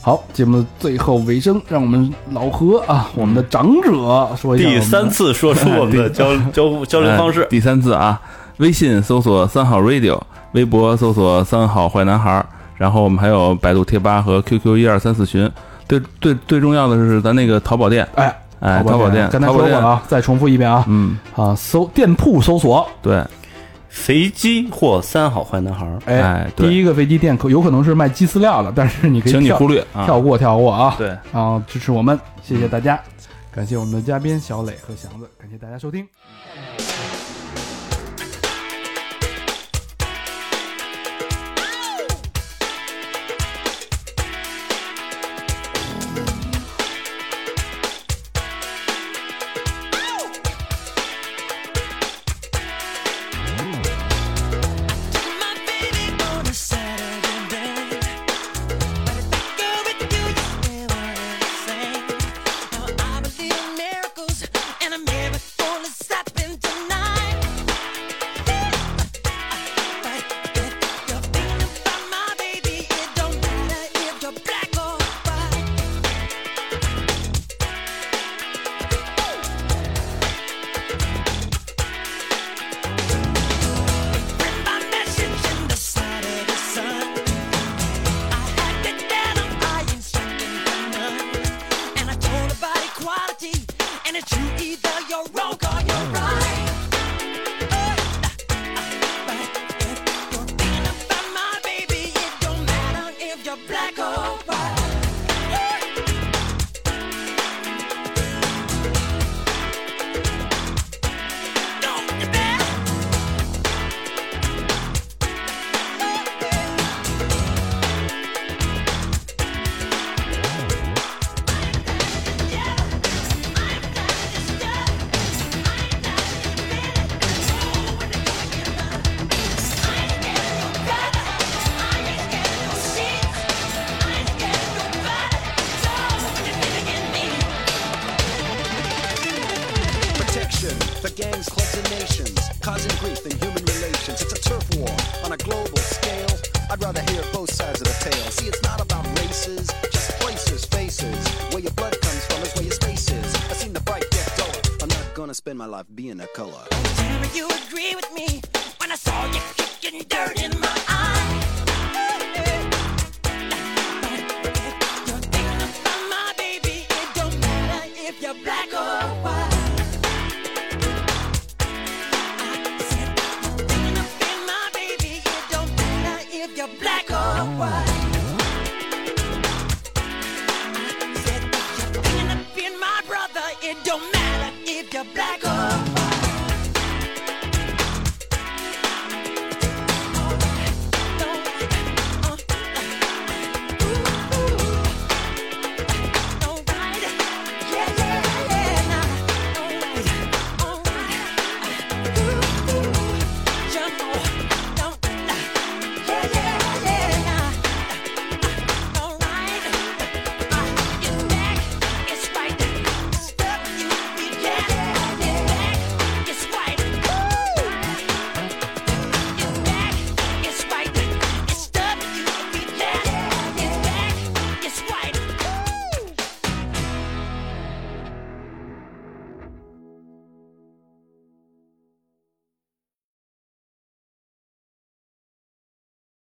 Speaker 8: 好，节目的最后尾声，让我们老何啊，我们的长者说一下
Speaker 5: 第三次说出我们的交 [LAUGHS] 交交流方式。
Speaker 3: 哎，第三次啊，微信搜索三好 radio，微博搜索三好坏男孩，然后我们还有百度贴吧和 QQ 一二三四群。最最最重要的是咱那个淘宝店，
Speaker 8: 哎，
Speaker 3: 哎，淘宝店，
Speaker 8: 刚才
Speaker 3: 淘宝店，
Speaker 8: 说过了啊，再重复一遍啊，
Speaker 3: 嗯，
Speaker 8: 啊，搜店铺搜索，
Speaker 3: 对，
Speaker 5: 肥鸡或三好坏男孩儿。
Speaker 8: 哎第一个飞机店可有可能是卖鸡饲料的，但是你可以
Speaker 3: 请你忽略啊，
Speaker 8: 跳过跳过啊，
Speaker 3: 对，
Speaker 8: 然后支持我们，谢谢大家，感谢我们的嘉宾小磊和祥子，感谢大家收听。